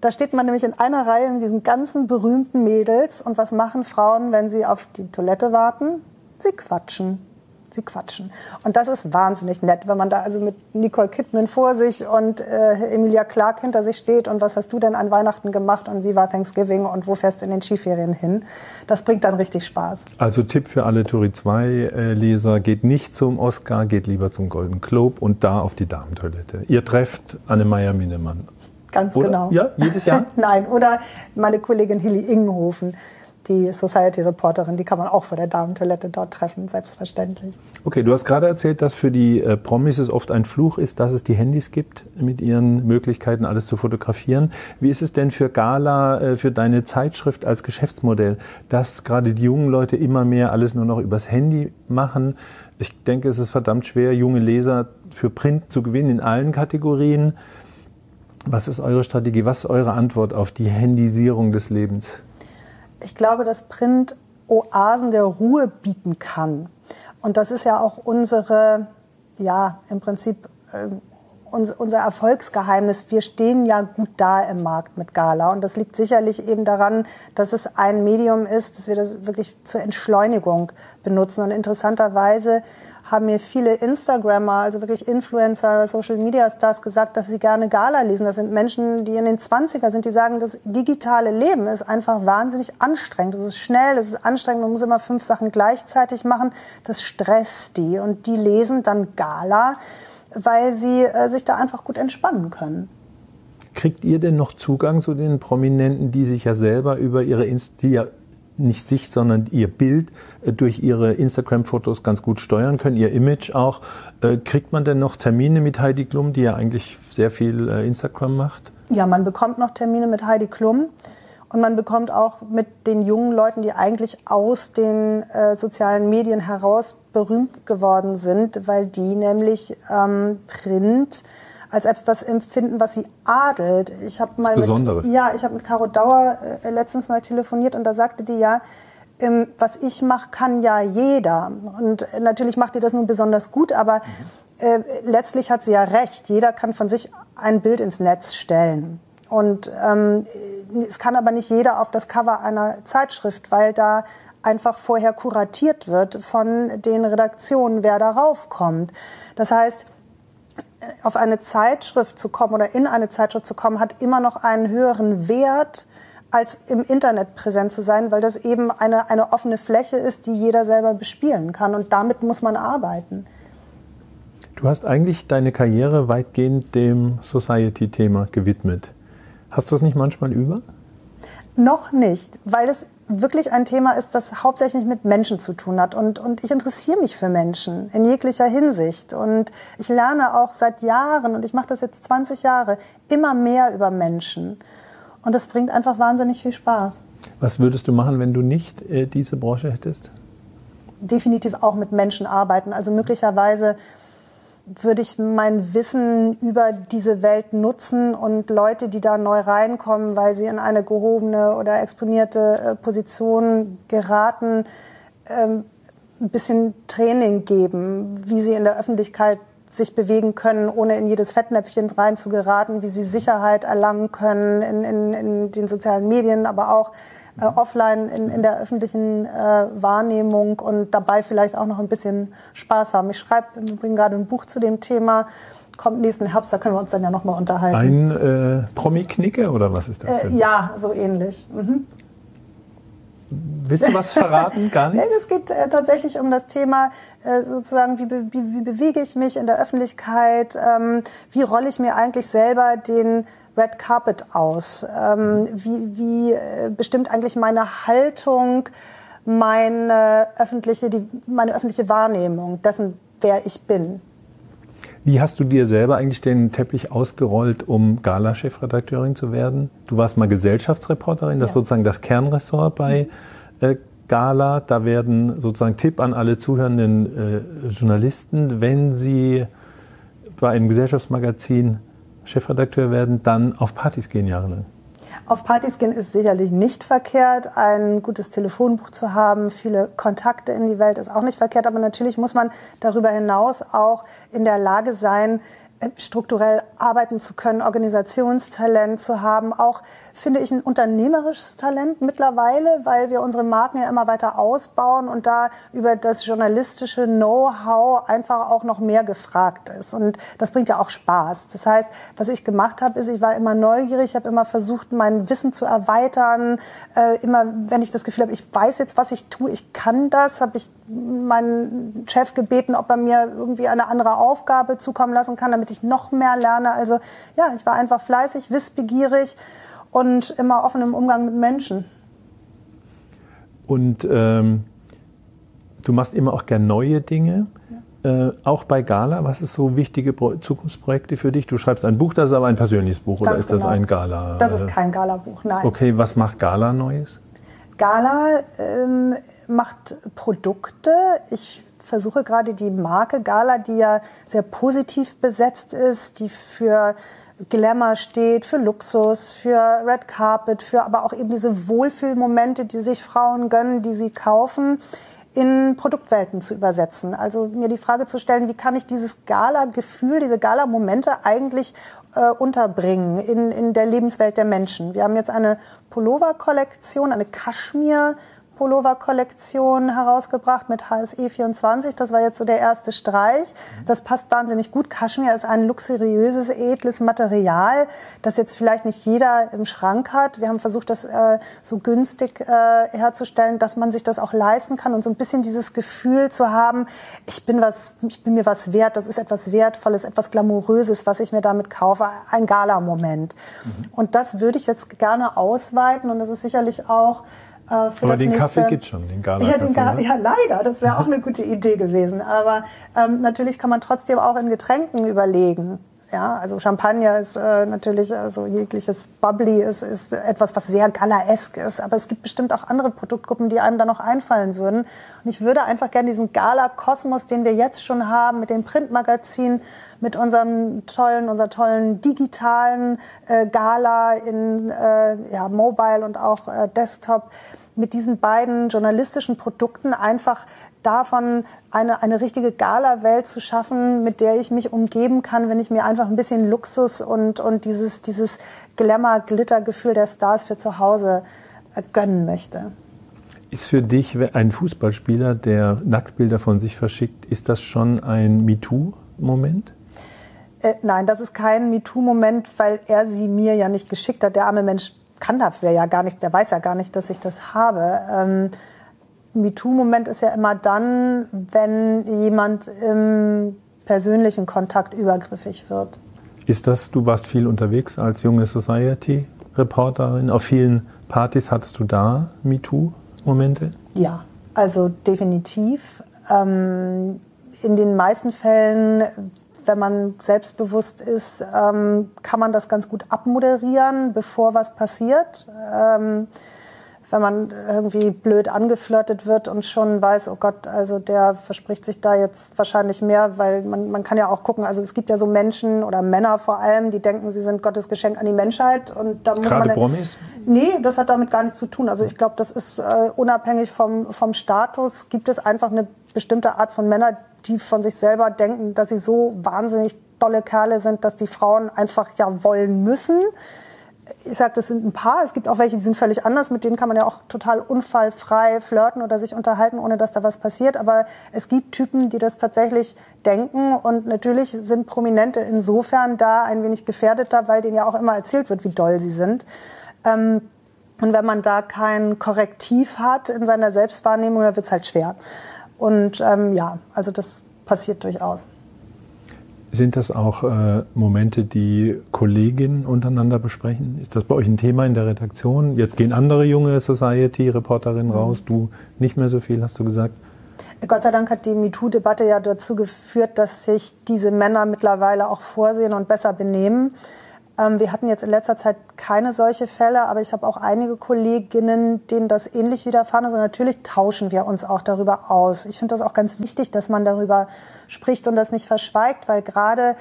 Da steht man nämlich in einer Reihe mit diesen ganzen berühmten Mädels. Und was machen Frauen, wenn sie auf die Toilette warten? Sie quatschen. Sie quatschen. Und das ist wahnsinnig nett, wenn man da also mit Nicole Kidman vor sich und äh, Emilia Clark hinter sich steht und was hast du denn an Weihnachten gemacht und wie war Thanksgiving und wo fährst du in den Skiferien hin? Das bringt dann richtig Spaß. Also Tipp für alle Turi 2 äh, Leser, geht nicht zum Oscar, geht lieber zum Golden Globe und da auf die Damentoilette. Ihr trefft Anne-Meyer Minnemann. Ganz oder? genau. Ja, jedes Jahr? Nein, oder meine Kollegin Hilly Ingenhofen, die Society-Reporterin, die kann man auch vor der Damentoilette dort treffen, selbstverständlich. Okay, du hast gerade erzählt, dass für die äh, Promis es oft ein Fluch ist, dass es die Handys gibt mit ihren Möglichkeiten, alles zu fotografieren. Wie ist es denn für Gala, äh, für deine Zeitschrift als Geschäftsmodell, dass gerade die jungen Leute immer mehr alles nur noch übers Handy machen? Ich denke, es ist verdammt schwer, junge Leser für Print zu gewinnen in allen Kategorien. Was ist eure Strategie? Was ist eure Antwort auf die Handysierung des Lebens? Ich glaube, dass Print Oasen der Ruhe bieten kann. Und das ist ja auch unsere, ja, im Prinzip äh, unser Erfolgsgeheimnis. Wir stehen ja gut da im Markt mit Gala. Und das liegt sicherlich eben daran, dass es ein Medium ist, dass wir das wirklich zur Entschleunigung benutzen. Und interessanterweise haben mir viele Instagrammer, also wirklich Influencer, Social Media Stars gesagt, dass sie gerne Gala lesen. Das sind Menschen, die in den 20er sind, die sagen, das digitale Leben ist einfach wahnsinnig anstrengend. Es ist schnell, es ist anstrengend, man muss immer fünf Sachen gleichzeitig machen. Das stresst die. Und die lesen dann Gala, weil sie äh, sich da einfach gut entspannen können. Kriegt ihr denn noch Zugang zu den Prominenten, die sich ja selber über ihre Inst die nicht sich, sondern ihr Bild äh, durch ihre Instagram-Fotos ganz gut steuern können, ihr Image auch. Äh, kriegt man denn noch Termine mit Heidi Klum, die ja eigentlich sehr viel äh, Instagram macht? Ja, man bekommt noch Termine mit Heidi Klum. Und man bekommt auch mit den jungen Leuten, die eigentlich aus den äh, sozialen Medien heraus berühmt geworden sind, weil die nämlich ähm, Print als etwas empfinden, was sie adelt. Ich habe mal mit, ja, ich habe mit Caro Dauer äh, letztens mal telefoniert und da sagte die ja, ähm, was ich mache, kann ja jeder. Und natürlich macht die das nun besonders gut, aber äh, letztlich hat sie ja recht. Jeder kann von sich ein Bild ins Netz stellen. Und ähm, es kann aber nicht jeder auf das Cover einer Zeitschrift, weil da einfach vorher kuratiert wird von den Redaktionen, wer darauf kommt. Das heißt, auf eine Zeitschrift zu kommen oder in eine Zeitschrift zu kommen, hat immer noch einen höheren Wert, als im Internet präsent zu sein, weil das eben eine, eine offene Fläche ist, die jeder selber bespielen kann. Und damit muss man arbeiten. Du hast eigentlich deine Karriere weitgehend dem Society-Thema gewidmet. Hast du es nicht manchmal über? Noch nicht, weil es wirklich ein Thema ist, das hauptsächlich mit Menschen zu tun hat. Und, und ich interessiere mich für Menschen in jeglicher Hinsicht. Und ich lerne auch seit Jahren, und ich mache das jetzt 20 Jahre, immer mehr über Menschen. Und das bringt einfach wahnsinnig viel Spaß. Was würdest du machen, wenn du nicht äh, diese Branche hättest? Definitiv auch mit Menschen arbeiten. Also möglicherweise würde ich mein Wissen über diese Welt nutzen und Leute, die da neu reinkommen, weil sie in eine gehobene oder exponierte äh, Position geraten, ähm, ein bisschen Training geben, wie sie in der Öffentlichkeit sich bewegen können, ohne in jedes Fettnäpfchen rein zu geraten, wie sie Sicherheit erlangen können in, in, in den sozialen Medien, aber auch äh, offline in, in der öffentlichen äh, Wahrnehmung und dabei vielleicht auch noch ein bisschen Spaß haben. Ich schreibe im Übrigen gerade ein Buch zu dem Thema. Kommt nächsten Herbst, da können wir uns dann ja nochmal unterhalten. Ein äh, Promi-Knicke oder was ist das? Äh, ja, so ähnlich. Mhm. Willst du was verraten? Gar nicht? es geht äh, tatsächlich um das Thema, äh, sozusagen, wie, be wie, wie, bewege ich mich in der Öffentlichkeit? Ähm, wie rolle ich mir eigentlich selber den Red Carpet aus? Ähm, wie wie äh, bestimmt eigentlich meine Haltung meine öffentliche, die, meine öffentliche Wahrnehmung dessen, wer ich bin? Wie hast du dir selber eigentlich den Teppich ausgerollt, um Gala-Chefredakteurin zu werden? Du warst mal Gesellschaftsreporterin, das ist sozusagen das Kernressort bei äh, Gala. Da werden sozusagen Tipp an alle zuhörenden äh, Journalisten, wenn sie bei einem Gesellschaftsmagazin Chefredakteur werden, dann auf Partys gehen jahrelang. Auf Partys gehen ist sicherlich nicht verkehrt. Ein gutes Telefonbuch zu haben, viele Kontakte in die Welt ist auch nicht verkehrt. Aber natürlich muss man darüber hinaus auch in der Lage sein, strukturell arbeiten zu können, Organisationstalent zu haben, auch finde ich ein unternehmerisches Talent mittlerweile, weil wir unsere Marken ja immer weiter ausbauen und da über das journalistische Know-how einfach auch noch mehr gefragt ist. Und das bringt ja auch Spaß. Das heißt, was ich gemacht habe, ist, ich war immer neugierig, habe immer versucht, mein Wissen zu erweitern. Äh, immer, wenn ich das Gefühl habe, ich weiß jetzt, was ich tue, ich kann das, habe ich meinen Chef gebeten, ob er mir irgendwie eine andere Aufgabe zukommen lassen kann, damit ich noch mehr lerne. Also ja, ich war einfach fleißig, wissbegierig und immer offen im Umgang mit Menschen. Und ähm, du machst immer auch gern neue Dinge. Ja. Äh, auch bei Gala, was ist so wichtige Zukunftsprojekte für dich? Du schreibst ein Buch, das ist aber ein persönliches Buch Ganz oder ist genau. das ein Gala? Das ist kein Gala-Buch, nein. Okay, was macht Gala Neues? Gala ähm, macht Produkte. Ich versuche gerade die Marke Gala, die ja sehr positiv besetzt ist, die für Glamour steht, für Luxus, für Red Carpet, für aber auch eben diese Wohlfühlmomente, die sich Frauen gönnen, die sie kaufen, in Produktwelten zu übersetzen. Also mir die Frage zu stellen, wie kann ich dieses Gala-Gefühl, diese Gala-Momente eigentlich äh, unterbringen in, in der Lebenswelt der Menschen. Wir haben jetzt eine Pullover-Kollektion, eine Kaschmir Pullover-Kollektion herausgebracht mit HSE 24. Das war jetzt so der erste Streich. Das passt wahnsinnig gut. Kaschmir ist ein luxuriöses, edles Material, das jetzt vielleicht nicht jeder im Schrank hat. Wir haben versucht, das äh, so günstig äh, herzustellen, dass man sich das auch leisten kann und so ein bisschen dieses Gefühl zu haben, ich bin was, ich bin mir was wert. Das ist etwas Wertvolles, etwas Glamouröses, was ich mir damit kaufe. Ein Gala-Moment. Mhm. Und das würde ich jetzt gerne ausweiten und das ist sicherlich auch äh, Aber den nächste, Kaffee gibt schon, den Gala. Ja, den Ga ne? ja leider, das wäre auch eine gute Idee gewesen. Aber ähm, natürlich kann man trotzdem auch in Getränken überlegen. Ja, also Champagner ist äh, natürlich, also jegliches Bubbly ist, ist etwas, was sehr galaesk ist. Aber es gibt bestimmt auch andere Produktgruppen, die einem da noch einfallen würden. Und ich würde einfach gerne diesen Gala-Kosmos, den wir jetzt schon haben, mit den Printmagazinen, mit unserem tollen, unserer tollen digitalen äh, Gala in äh, ja, Mobile und auch äh, Desktop, mit diesen beiden journalistischen Produkten einfach davon eine, eine richtige Gala-Welt zu schaffen, mit der ich mich umgeben kann, wenn ich mir einfach ein bisschen Luxus und, und dieses, dieses Glamour-Glitter-Gefühl der Stars für zu Hause äh, gönnen möchte. Ist für dich ein Fußballspieler, der Nacktbilder von sich verschickt, ist das schon ein MeToo-Moment? Äh, nein, das ist kein MeToo-Moment, weil er sie mir ja nicht geschickt hat. Der arme Mensch kann das ja gar nicht, der weiß ja gar nicht, dass ich das habe. Ähm, MeToo-Moment ist ja immer dann, wenn jemand im persönlichen Kontakt übergriffig wird. Ist das, du warst viel unterwegs als junge Society-Reporterin. Auf vielen Partys hattest du da MeToo-Momente? Ja, also definitiv. Ähm, in den meisten Fällen, wenn man selbstbewusst ist, ähm, kann man das ganz gut abmoderieren, bevor was passiert. Ähm, wenn man irgendwie blöd angeflirtet wird und schon weiß, oh Gott, also der verspricht sich da jetzt wahrscheinlich mehr, weil man, man kann ja auch gucken, also es gibt ja so Menschen oder Männer vor allem, die denken, sie sind Gottes Geschenk an die Menschheit und da muss Gerade man... Promis? Nee, das hat damit gar nichts zu tun. Also ich glaube, das ist äh, unabhängig vom, vom Status, gibt es einfach eine bestimmte Art von Männern, die von sich selber denken, dass sie so wahnsinnig tolle Kerle sind, dass die Frauen einfach ja wollen müssen ich sage, das sind ein paar. Es gibt auch welche, die sind völlig anders. Mit denen kann man ja auch total unfallfrei flirten oder sich unterhalten, ohne dass da was passiert. Aber es gibt Typen, die das tatsächlich denken. Und natürlich sind Prominente insofern da ein wenig gefährdeter, weil denen ja auch immer erzählt wird, wie doll sie sind. Ähm, Und wenn man da kein Korrektiv hat in seiner Selbstwahrnehmung, dann wird es halt schwer. Und ähm, ja, also das passiert durchaus. Sind das auch äh, Momente, die Kolleginnen untereinander besprechen? Ist das bei euch ein Thema in der Redaktion? Jetzt gehen andere junge Society-Reporterinnen mhm. raus, du nicht mehr so viel, hast du gesagt. Gott sei Dank hat die MeToo-Debatte ja dazu geführt, dass sich diese Männer mittlerweile auch vorsehen und besser benehmen. Ähm, wir hatten jetzt in letzter Zeit keine solche Fälle, aber ich habe auch einige Kolleginnen, denen das ähnlich widerfahren ist. Und natürlich tauschen wir uns auch darüber aus. Ich finde das auch ganz wichtig, dass man darüber spricht und das nicht verschweigt, weil gerade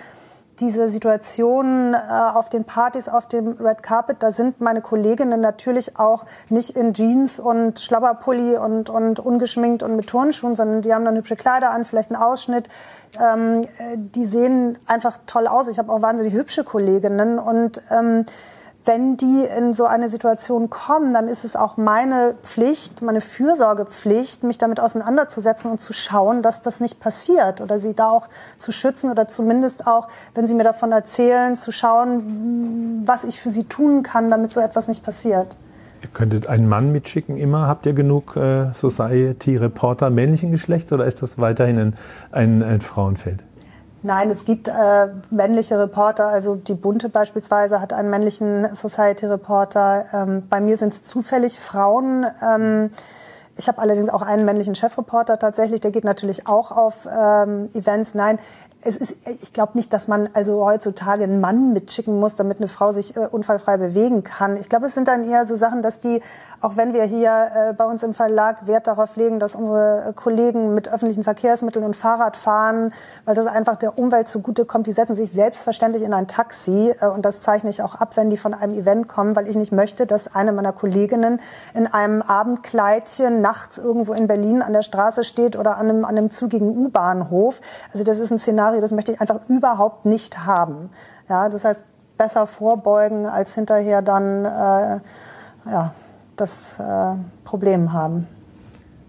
diese Situationen äh, auf den Partys, auf dem Red Carpet, da sind meine Kolleginnen natürlich auch nicht in Jeans und Schlabberpulli und, und ungeschminkt und mit Turnschuhen, sondern die haben dann hübsche Kleider an, vielleicht einen Ausschnitt. Ähm, äh, die sehen einfach toll aus. Ich habe auch wahnsinnig hübsche Kolleginnen und ähm, wenn die in so eine Situation kommen, dann ist es auch meine Pflicht, meine Fürsorgepflicht, mich damit auseinanderzusetzen und zu schauen, dass das nicht passiert oder sie da auch zu schützen oder zumindest auch, wenn sie mir davon erzählen, zu schauen, was ich für sie tun kann, damit so etwas nicht passiert. Ihr könntet einen Mann mitschicken immer. Habt ihr genug äh, Society-Reporter männlichen Geschlechts oder ist das weiterhin ein, ein, ein Frauenfeld? Nein, es gibt äh, männliche Reporter. Also die Bunte beispielsweise hat einen männlichen Society-Reporter. Ähm, bei mir sind es zufällig Frauen. Ähm, ich habe allerdings auch einen männlichen Chefreporter tatsächlich. Der geht natürlich auch auf ähm, Events. Nein, es ist, ich glaube nicht, dass man also heutzutage einen Mann mitschicken muss, damit eine Frau sich äh, unfallfrei bewegen kann. Ich glaube, es sind dann eher so Sachen, dass die, auch wenn wir hier äh, bei uns im Verlag Wert darauf legen, dass unsere Kollegen mit öffentlichen Verkehrsmitteln und Fahrrad fahren, weil das einfach der Umwelt zugutekommt, die setzen sich selbstverständlich in ein Taxi äh, und das zeichne ich auch ab, wenn die von einem Event kommen, weil ich nicht möchte, dass eine meiner Kolleginnen in einem Abendkleidchen nachts irgendwo in Berlin an der Straße steht oder an einem, an einem zugigen U-Bahnhof. Also das ist ein Szenario, Szenario, das möchte ich einfach überhaupt nicht haben. Ja, das heißt, besser vorbeugen, als hinterher dann äh, ja, das äh, Problem haben.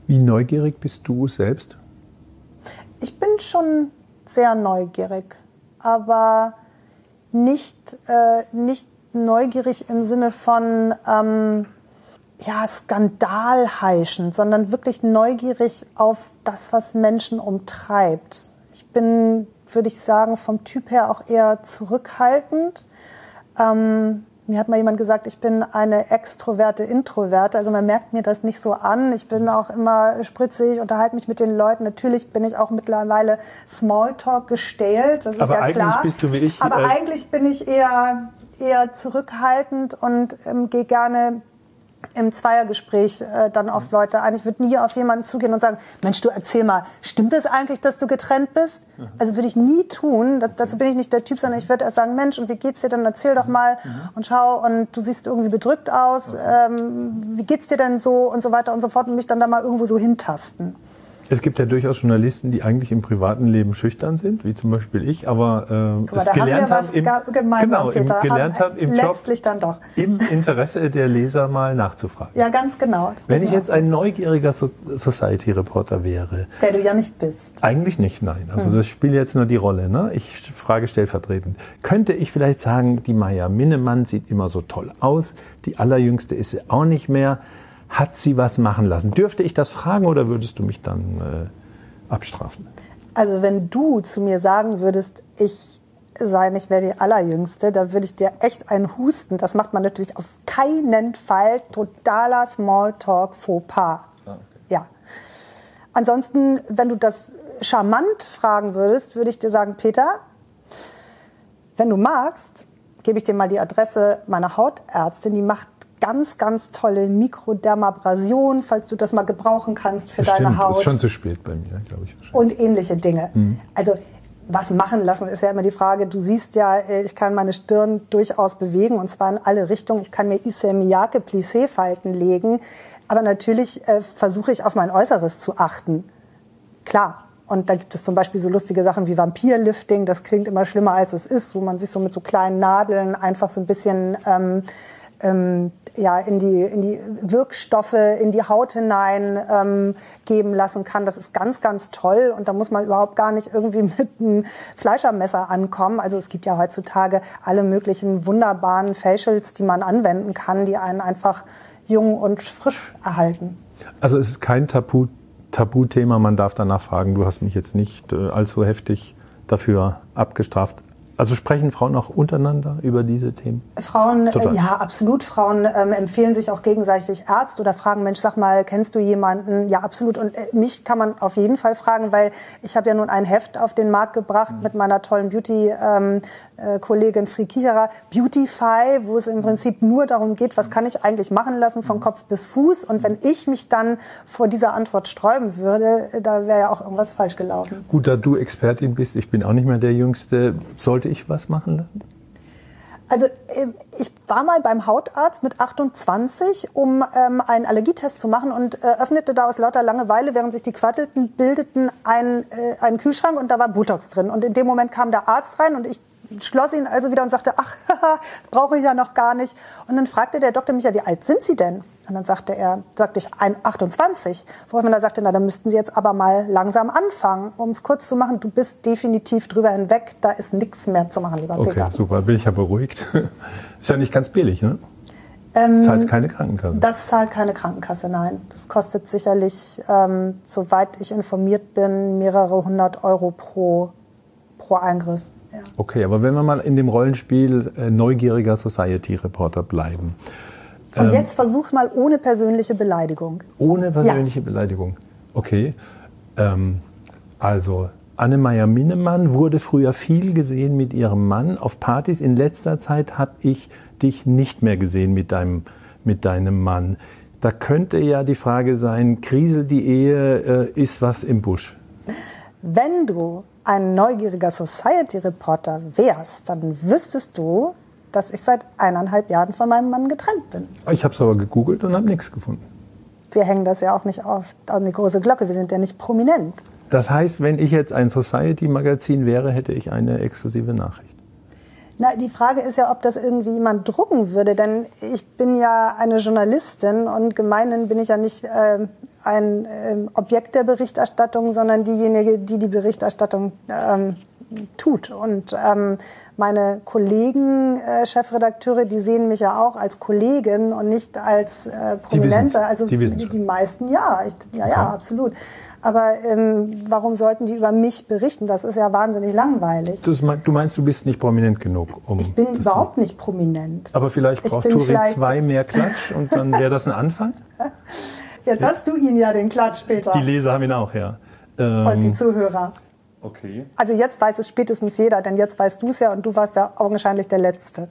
Wie neugierig bist du selbst? Ich bin schon sehr neugierig, aber nicht, äh, nicht neugierig im Sinne von ähm, ja, skandalheischend, sondern wirklich neugierig auf das, was Menschen umtreibt. Ich bin würde ich sagen, vom Typ her auch eher zurückhaltend. Ähm, mir hat mal jemand gesagt, ich bin eine extroverte Introverte. Also man merkt mir das nicht so an. Ich bin auch immer spritzig, unterhalte mich mit den Leuten. Natürlich bin ich auch mittlerweile Smalltalk gestellt. Das ist Aber ja eigentlich klar. bist du wie ich. Aber äh, eigentlich bin ich eher, eher zurückhaltend und ähm, gehe gerne im Zweiergespräch äh, dann auf Leute ein. Ich würde nie auf jemanden zugehen und sagen, Mensch, du erzähl mal, stimmt es eigentlich, dass du getrennt bist? Also würde ich nie tun. Das, dazu bin ich nicht der Typ, sondern ich würde erst sagen, Mensch, und wie geht's dir denn? Erzähl doch mal und schau und du siehst irgendwie bedrückt aus. Ähm, wie geht's dir denn so und so weiter und so fort und mich dann da mal irgendwo so hintasten. Es gibt ja durchaus Journalisten, die eigentlich im privaten Leben schüchtern sind, wie zum Beispiel ich, aber äh, mal, es gelernt haben, im, genau, im, gelernt haben im Job, dann doch. im Interesse der Leser mal nachzufragen. Ja, ganz genau. Wenn ich jetzt ein neugieriger so Society-Reporter wäre. Der du ja nicht bist. Eigentlich nicht, nein. Also hm. das spielt jetzt nur die Rolle. Ne? Ich frage stellvertretend. Könnte ich vielleicht sagen, die Maya Minnemann sieht immer so toll aus, die allerjüngste ist sie auch nicht mehr hat sie was machen lassen. Dürfte ich das fragen oder würdest du mich dann äh, abstrafen? Also wenn du zu mir sagen würdest, ich sei nicht mehr die Allerjüngste, da würde ich dir echt einen husten. Das macht man natürlich auf keinen Fall. Totaler Smalltalk Fauxpas. Ah, okay. Ja. Ansonsten, wenn du das charmant fragen würdest, würde ich dir sagen, Peter, wenn du magst, gebe ich dir mal die Adresse meiner Hautärztin, die macht ganz, ganz tolle Mikrodermabrasion, falls du das mal gebrauchen kannst für Stimmt, deine Haut. Ist schon zu spät bei mir, glaube ich. Und ähnliche Dinge. Mhm. Also was machen lassen ist ja immer die Frage. Du siehst ja, äh, ich kann meine Stirn durchaus bewegen und zwar in alle Richtungen. Ich kann mir Issey Miyake Plissé-Falten legen, aber natürlich äh, versuche ich auf mein Äußeres zu achten. Klar. Und da gibt es zum Beispiel so lustige Sachen wie Vampirlifting. Das klingt immer schlimmer als es ist, wo man sich so mit so kleinen Nadeln einfach so ein bisschen ähm, ähm, ja, in, die, in die Wirkstoffe, in die Haut hinein ähm, geben lassen kann. Das ist ganz, ganz toll und da muss man überhaupt gar nicht irgendwie mit einem Fleischermesser ankommen. Also es gibt ja heutzutage alle möglichen wunderbaren Facials, die man anwenden kann, die einen einfach jung und frisch erhalten. Also es ist kein Tabu, Tabuthema, man darf danach fragen, du hast mich jetzt nicht äh, allzu heftig dafür abgestraft. Also sprechen Frauen auch untereinander über diese Themen? Frauen, äh, ja, absolut. Frauen ähm, empfehlen sich auch gegenseitig Arzt oder fragen, Mensch, sag mal, kennst du jemanden? Ja, absolut. Und äh, mich kann man auf jeden Fall fragen, weil ich habe ja nun ein Heft auf den Markt gebracht mhm. mit meiner tollen Beauty ähm, äh, Kollegin Fri Kicherer, Beautify, wo es im Prinzip nur darum geht, was kann ich eigentlich machen lassen von Kopf bis Fuß. Und wenn ich mich dann vor dieser Antwort sträuben würde, da wäre ja auch irgendwas falsch gelaufen. Gut, da du Expertin bist, ich bin auch nicht mehr der Jüngste, sollte ich was machen lassen? Also ähm, ich war mal beim Hautarzt mit 28, um ähm, einen Allergietest zu machen und äh, öffnete da aus lauter Langeweile, während sich die quattelten, bildeten einen, äh, einen Kühlschrank und da war Botox drin. Und in dem Moment kam der Arzt rein und ich schloss ihn also wieder und sagte, ach, brauche ich ja noch gar nicht. Und dann fragte der Doktor mich ja, wie alt sind Sie denn? Und dann sagte er, sagte ich, 28. Worauf man da sagte, na, dann müssten Sie jetzt aber mal langsam anfangen. Um es kurz zu machen, du bist definitiv drüber hinweg, da ist nichts mehr zu machen, lieber okay, Peter. Okay, super, bin ich ja beruhigt. ist ja nicht ganz billig, ne? Ähm, das zahlt keine Krankenkasse. Das zahlt keine Krankenkasse, nein. Das kostet sicherlich, ähm, soweit ich informiert bin, mehrere hundert Euro pro, pro Eingriff. Ja. Okay, aber wenn wir mal in dem Rollenspiel äh, neugieriger Society Reporter bleiben. Und ähm, jetzt versuch's mal ohne persönliche Beleidigung. Ohne persönliche ja. Beleidigung. Okay. Ähm, also Annemeyer Minnemann wurde früher viel gesehen mit ihrem Mann auf Partys. In letzter Zeit habe ich dich nicht mehr gesehen mit deinem, mit deinem Mann. Da könnte ja die Frage sein, kriselt die Ehe, äh, ist was im Busch? Wenn du ein neugieriger Society-Reporter wärst, dann wüsstest du, dass ich seit eineinhalb Jahren von meinem Mann getrennt bin. Ich habe es aber gegoogelt und habe nichts gefunden. Wir hängen das ja auch nicht auf an die große Glocke. Wir sind ja nicht prominent. Das heißt, wenn ich jetzt ein Society-Magazin wäre, hätte ich eine exklusive Nachricht. Na, die Frage ist ja, ob das irgendwie jemand drucken würde, denn ich bin ja eine Journalistin und gemeinhin bin ich ja nicht äh, ein äh, Objekt der Berichterstattung, sondern diejenige, die die Berichterstattung ähm, tut. Und ähm, meine Kollegen, äh, Chefredakteure, die sehen mich ja auch als Kollegin und nicht als äh, Prominente. Also die, die, die meisten ja, ich, ja, ja, absolut. Aber ähm, warum sollten die über mich berichten? Das ist ja wahnsinnig langweilig. Das, du meinst, du bist nicht prominent genug? Um ich bin überhaupt nicht prominent. Aber vielleicht braucht Turi 2 mehr Klatsch und dann wäre das ein Anfang? Jetzt ja. hast du ihn ja, den Klatsch, Peter. Die Leser haben ihn auch, ja. Ähm, und die ähm, Zuhörer. Okay. Also jetzt weiß es spätestens jeder, denn jetzt weißt du es ja und du warst ja augenscheinlich der Letzte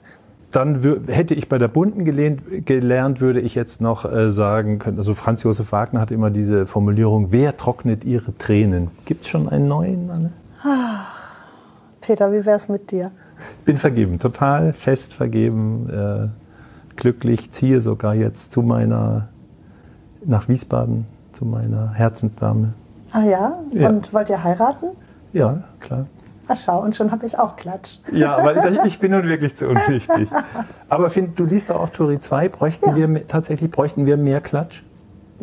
dann hätte ich bei der Bunten gelehnt, gelernt, würde ich jetzt noch äh, sagen können, also Franz Josef Wagner hat immer diese Formulierung, wer trocknet ihre Tränen? Gibt es schon einen neuen, Anne? Ach, Peter, wie wär's mit dir? Bin vergeben, total fest vergeben, äh, glücklich, ziehe sogar jetzt zu meiner, nach Wiesbaden, zu meiner Herzensdame. Ah ja? ja. Und wollt ihr heiraten? Ja, klar. Ach schau, und schon habe ich auch Klatsch. Ja, aber ich bin nun wirklich zu unwichtig. Aber find, du liest doch auch Turi 2. Bräuchten ja. wir tatsächlich bräuchten wir mehr Klatsch?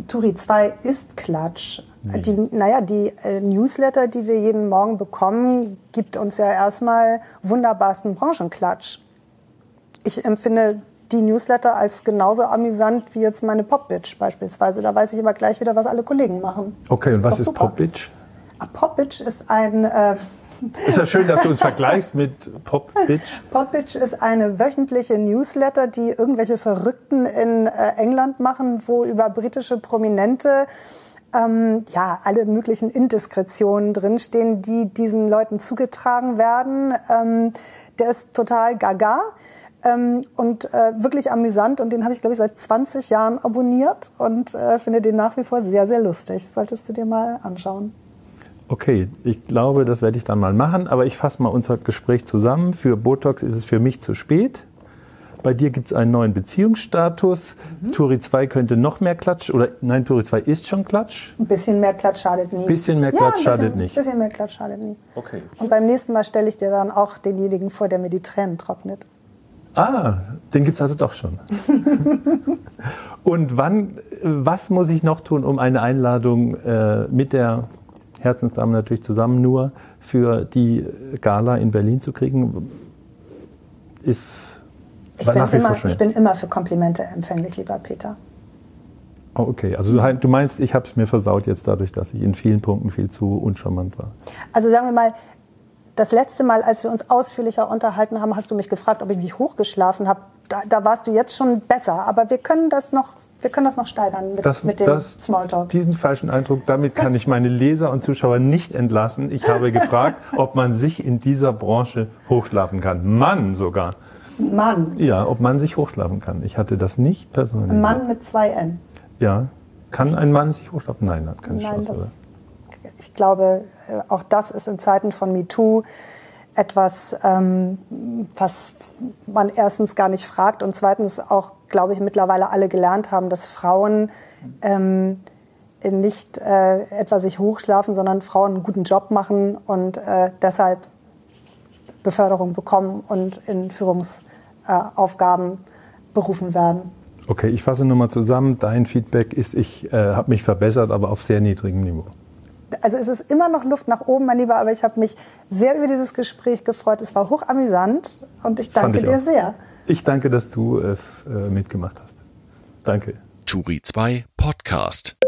Turi 2 ist Klatsch. Nee. Die, naja, die äh, Newsletter, die wir jeden Morgen bekommen, gibt uns ja erstmal wunderbarsten Branchenklatsch. Ich empfinde die Newsletter als genauso amüsant wie jetzt meine Popbitch beispielsweise. Da weiß ich immer gleich wieder, was alle Kollegen machen. Okay, und was ist Popbitch? Popbitch ist ein äh, ist ja schön, dass du uns vergleichst mit Popbitch. Popbitch ist eine wöchentliche Newsletter, die irgendwelche Verrückten in äh, England machen, wo über britische Prominente ähm, ja, alle möglichen Indiskretionen drinstehen, die diesen Leuten zugetragen werden. Ähm, der ist total gaga. Ähm, und äh, wirklich amüsant und den habe ich, glaube ich, seit 20 Jahren abonniert und äh, finde den nach wie vor sehr, sehr lustig. Solltest du dir mal anschauen. Okay, ich glaube, das werde ich dann mal machen, aber ich fasse mal unser Gespräch zusammen. Für Botox ist es für mich zu spät. Bei dir gibt es einen neuen Beziehungsstatus. Mhm. Turi 2 könnte noch mehr Klatsch oder nein, Turi 2 ist schon Klatsch. Ein bisschen mehr Klatsch schadet nie. Ein bisschen mehr Klatsch ja, bisschen, schadet nicht. Ein bisschen mehr Klatsch schadet nie. Okay. Und beim nächsten Mal stelle ich dir dann auch denjenigen vor, der mir die Tränen trocknet. Ah, den gibt es also doch schon. Und wann, was muss ich noch tun, um eine Einladung äh, mit der Herzensdamen natürlich zusammen nur für die Gala in Berlin zu kriegen, ist ich bin, immer, ich bin immer für Komplimente empfänglich, lieber Peter. Oh, okay, also du meinst, ich habe es mir versaut jetzt dadurch, dass ich in vielen Punkten viel zu uncharmant war. Also sagen wir mal, das letzte Mal, als wir uns ausführlicher unterhalten haben, hast du mich gefragt, ob ich mich hochgeschlafen habe. Da, da warst du jetzt schon besser, aber wir können das noch wir können das noch steigern mit, das, mit dem das, Smalltalk. Diesen falschen Eindruck, damit kann ich meine Leser und Zuschauer nicht entlassen. Ich habe gefragt, ob man sich in dieser Branche hochschlafen kann. Mann sogar. Mann. Ja, ob man sich hochschlafen kann. Ich hatte das nicht persönlich. Ein Mann mit zwei N. Ja. Kann ein Mann sich hochschlafen? Nein, hat keine Nein, Chance. das, ich glaube, äh, auch das ist in Zeiten von MeToo etwas, ähm, was man erstens gar nicht fragt und zweitens auch, glaube ich, mittlerweile alle gelernt haben, dass Frauen ähm, nicht äh, etwa sich hochschlafen, sondern Frauen einen guten Job machen und äh, deshalb Beförderung bekommen und in Führungsaufgaben berufen werden. Okay, ich fasse nochmal zusammen. Dein Feedback ist, ich äh, habe mich verbessert, aber auf sehr niedrigem Niveau. Also es ist immer noch Luft nach oben, mein Lieber, aber ich habe mich sehr über dieses Gespräch gefreut. Es war hochamüsant und ich danke ich dir auch. sehr. Ich danke, dass du es äh, mitgemacht hast. Danke. Turi 2 Podcast.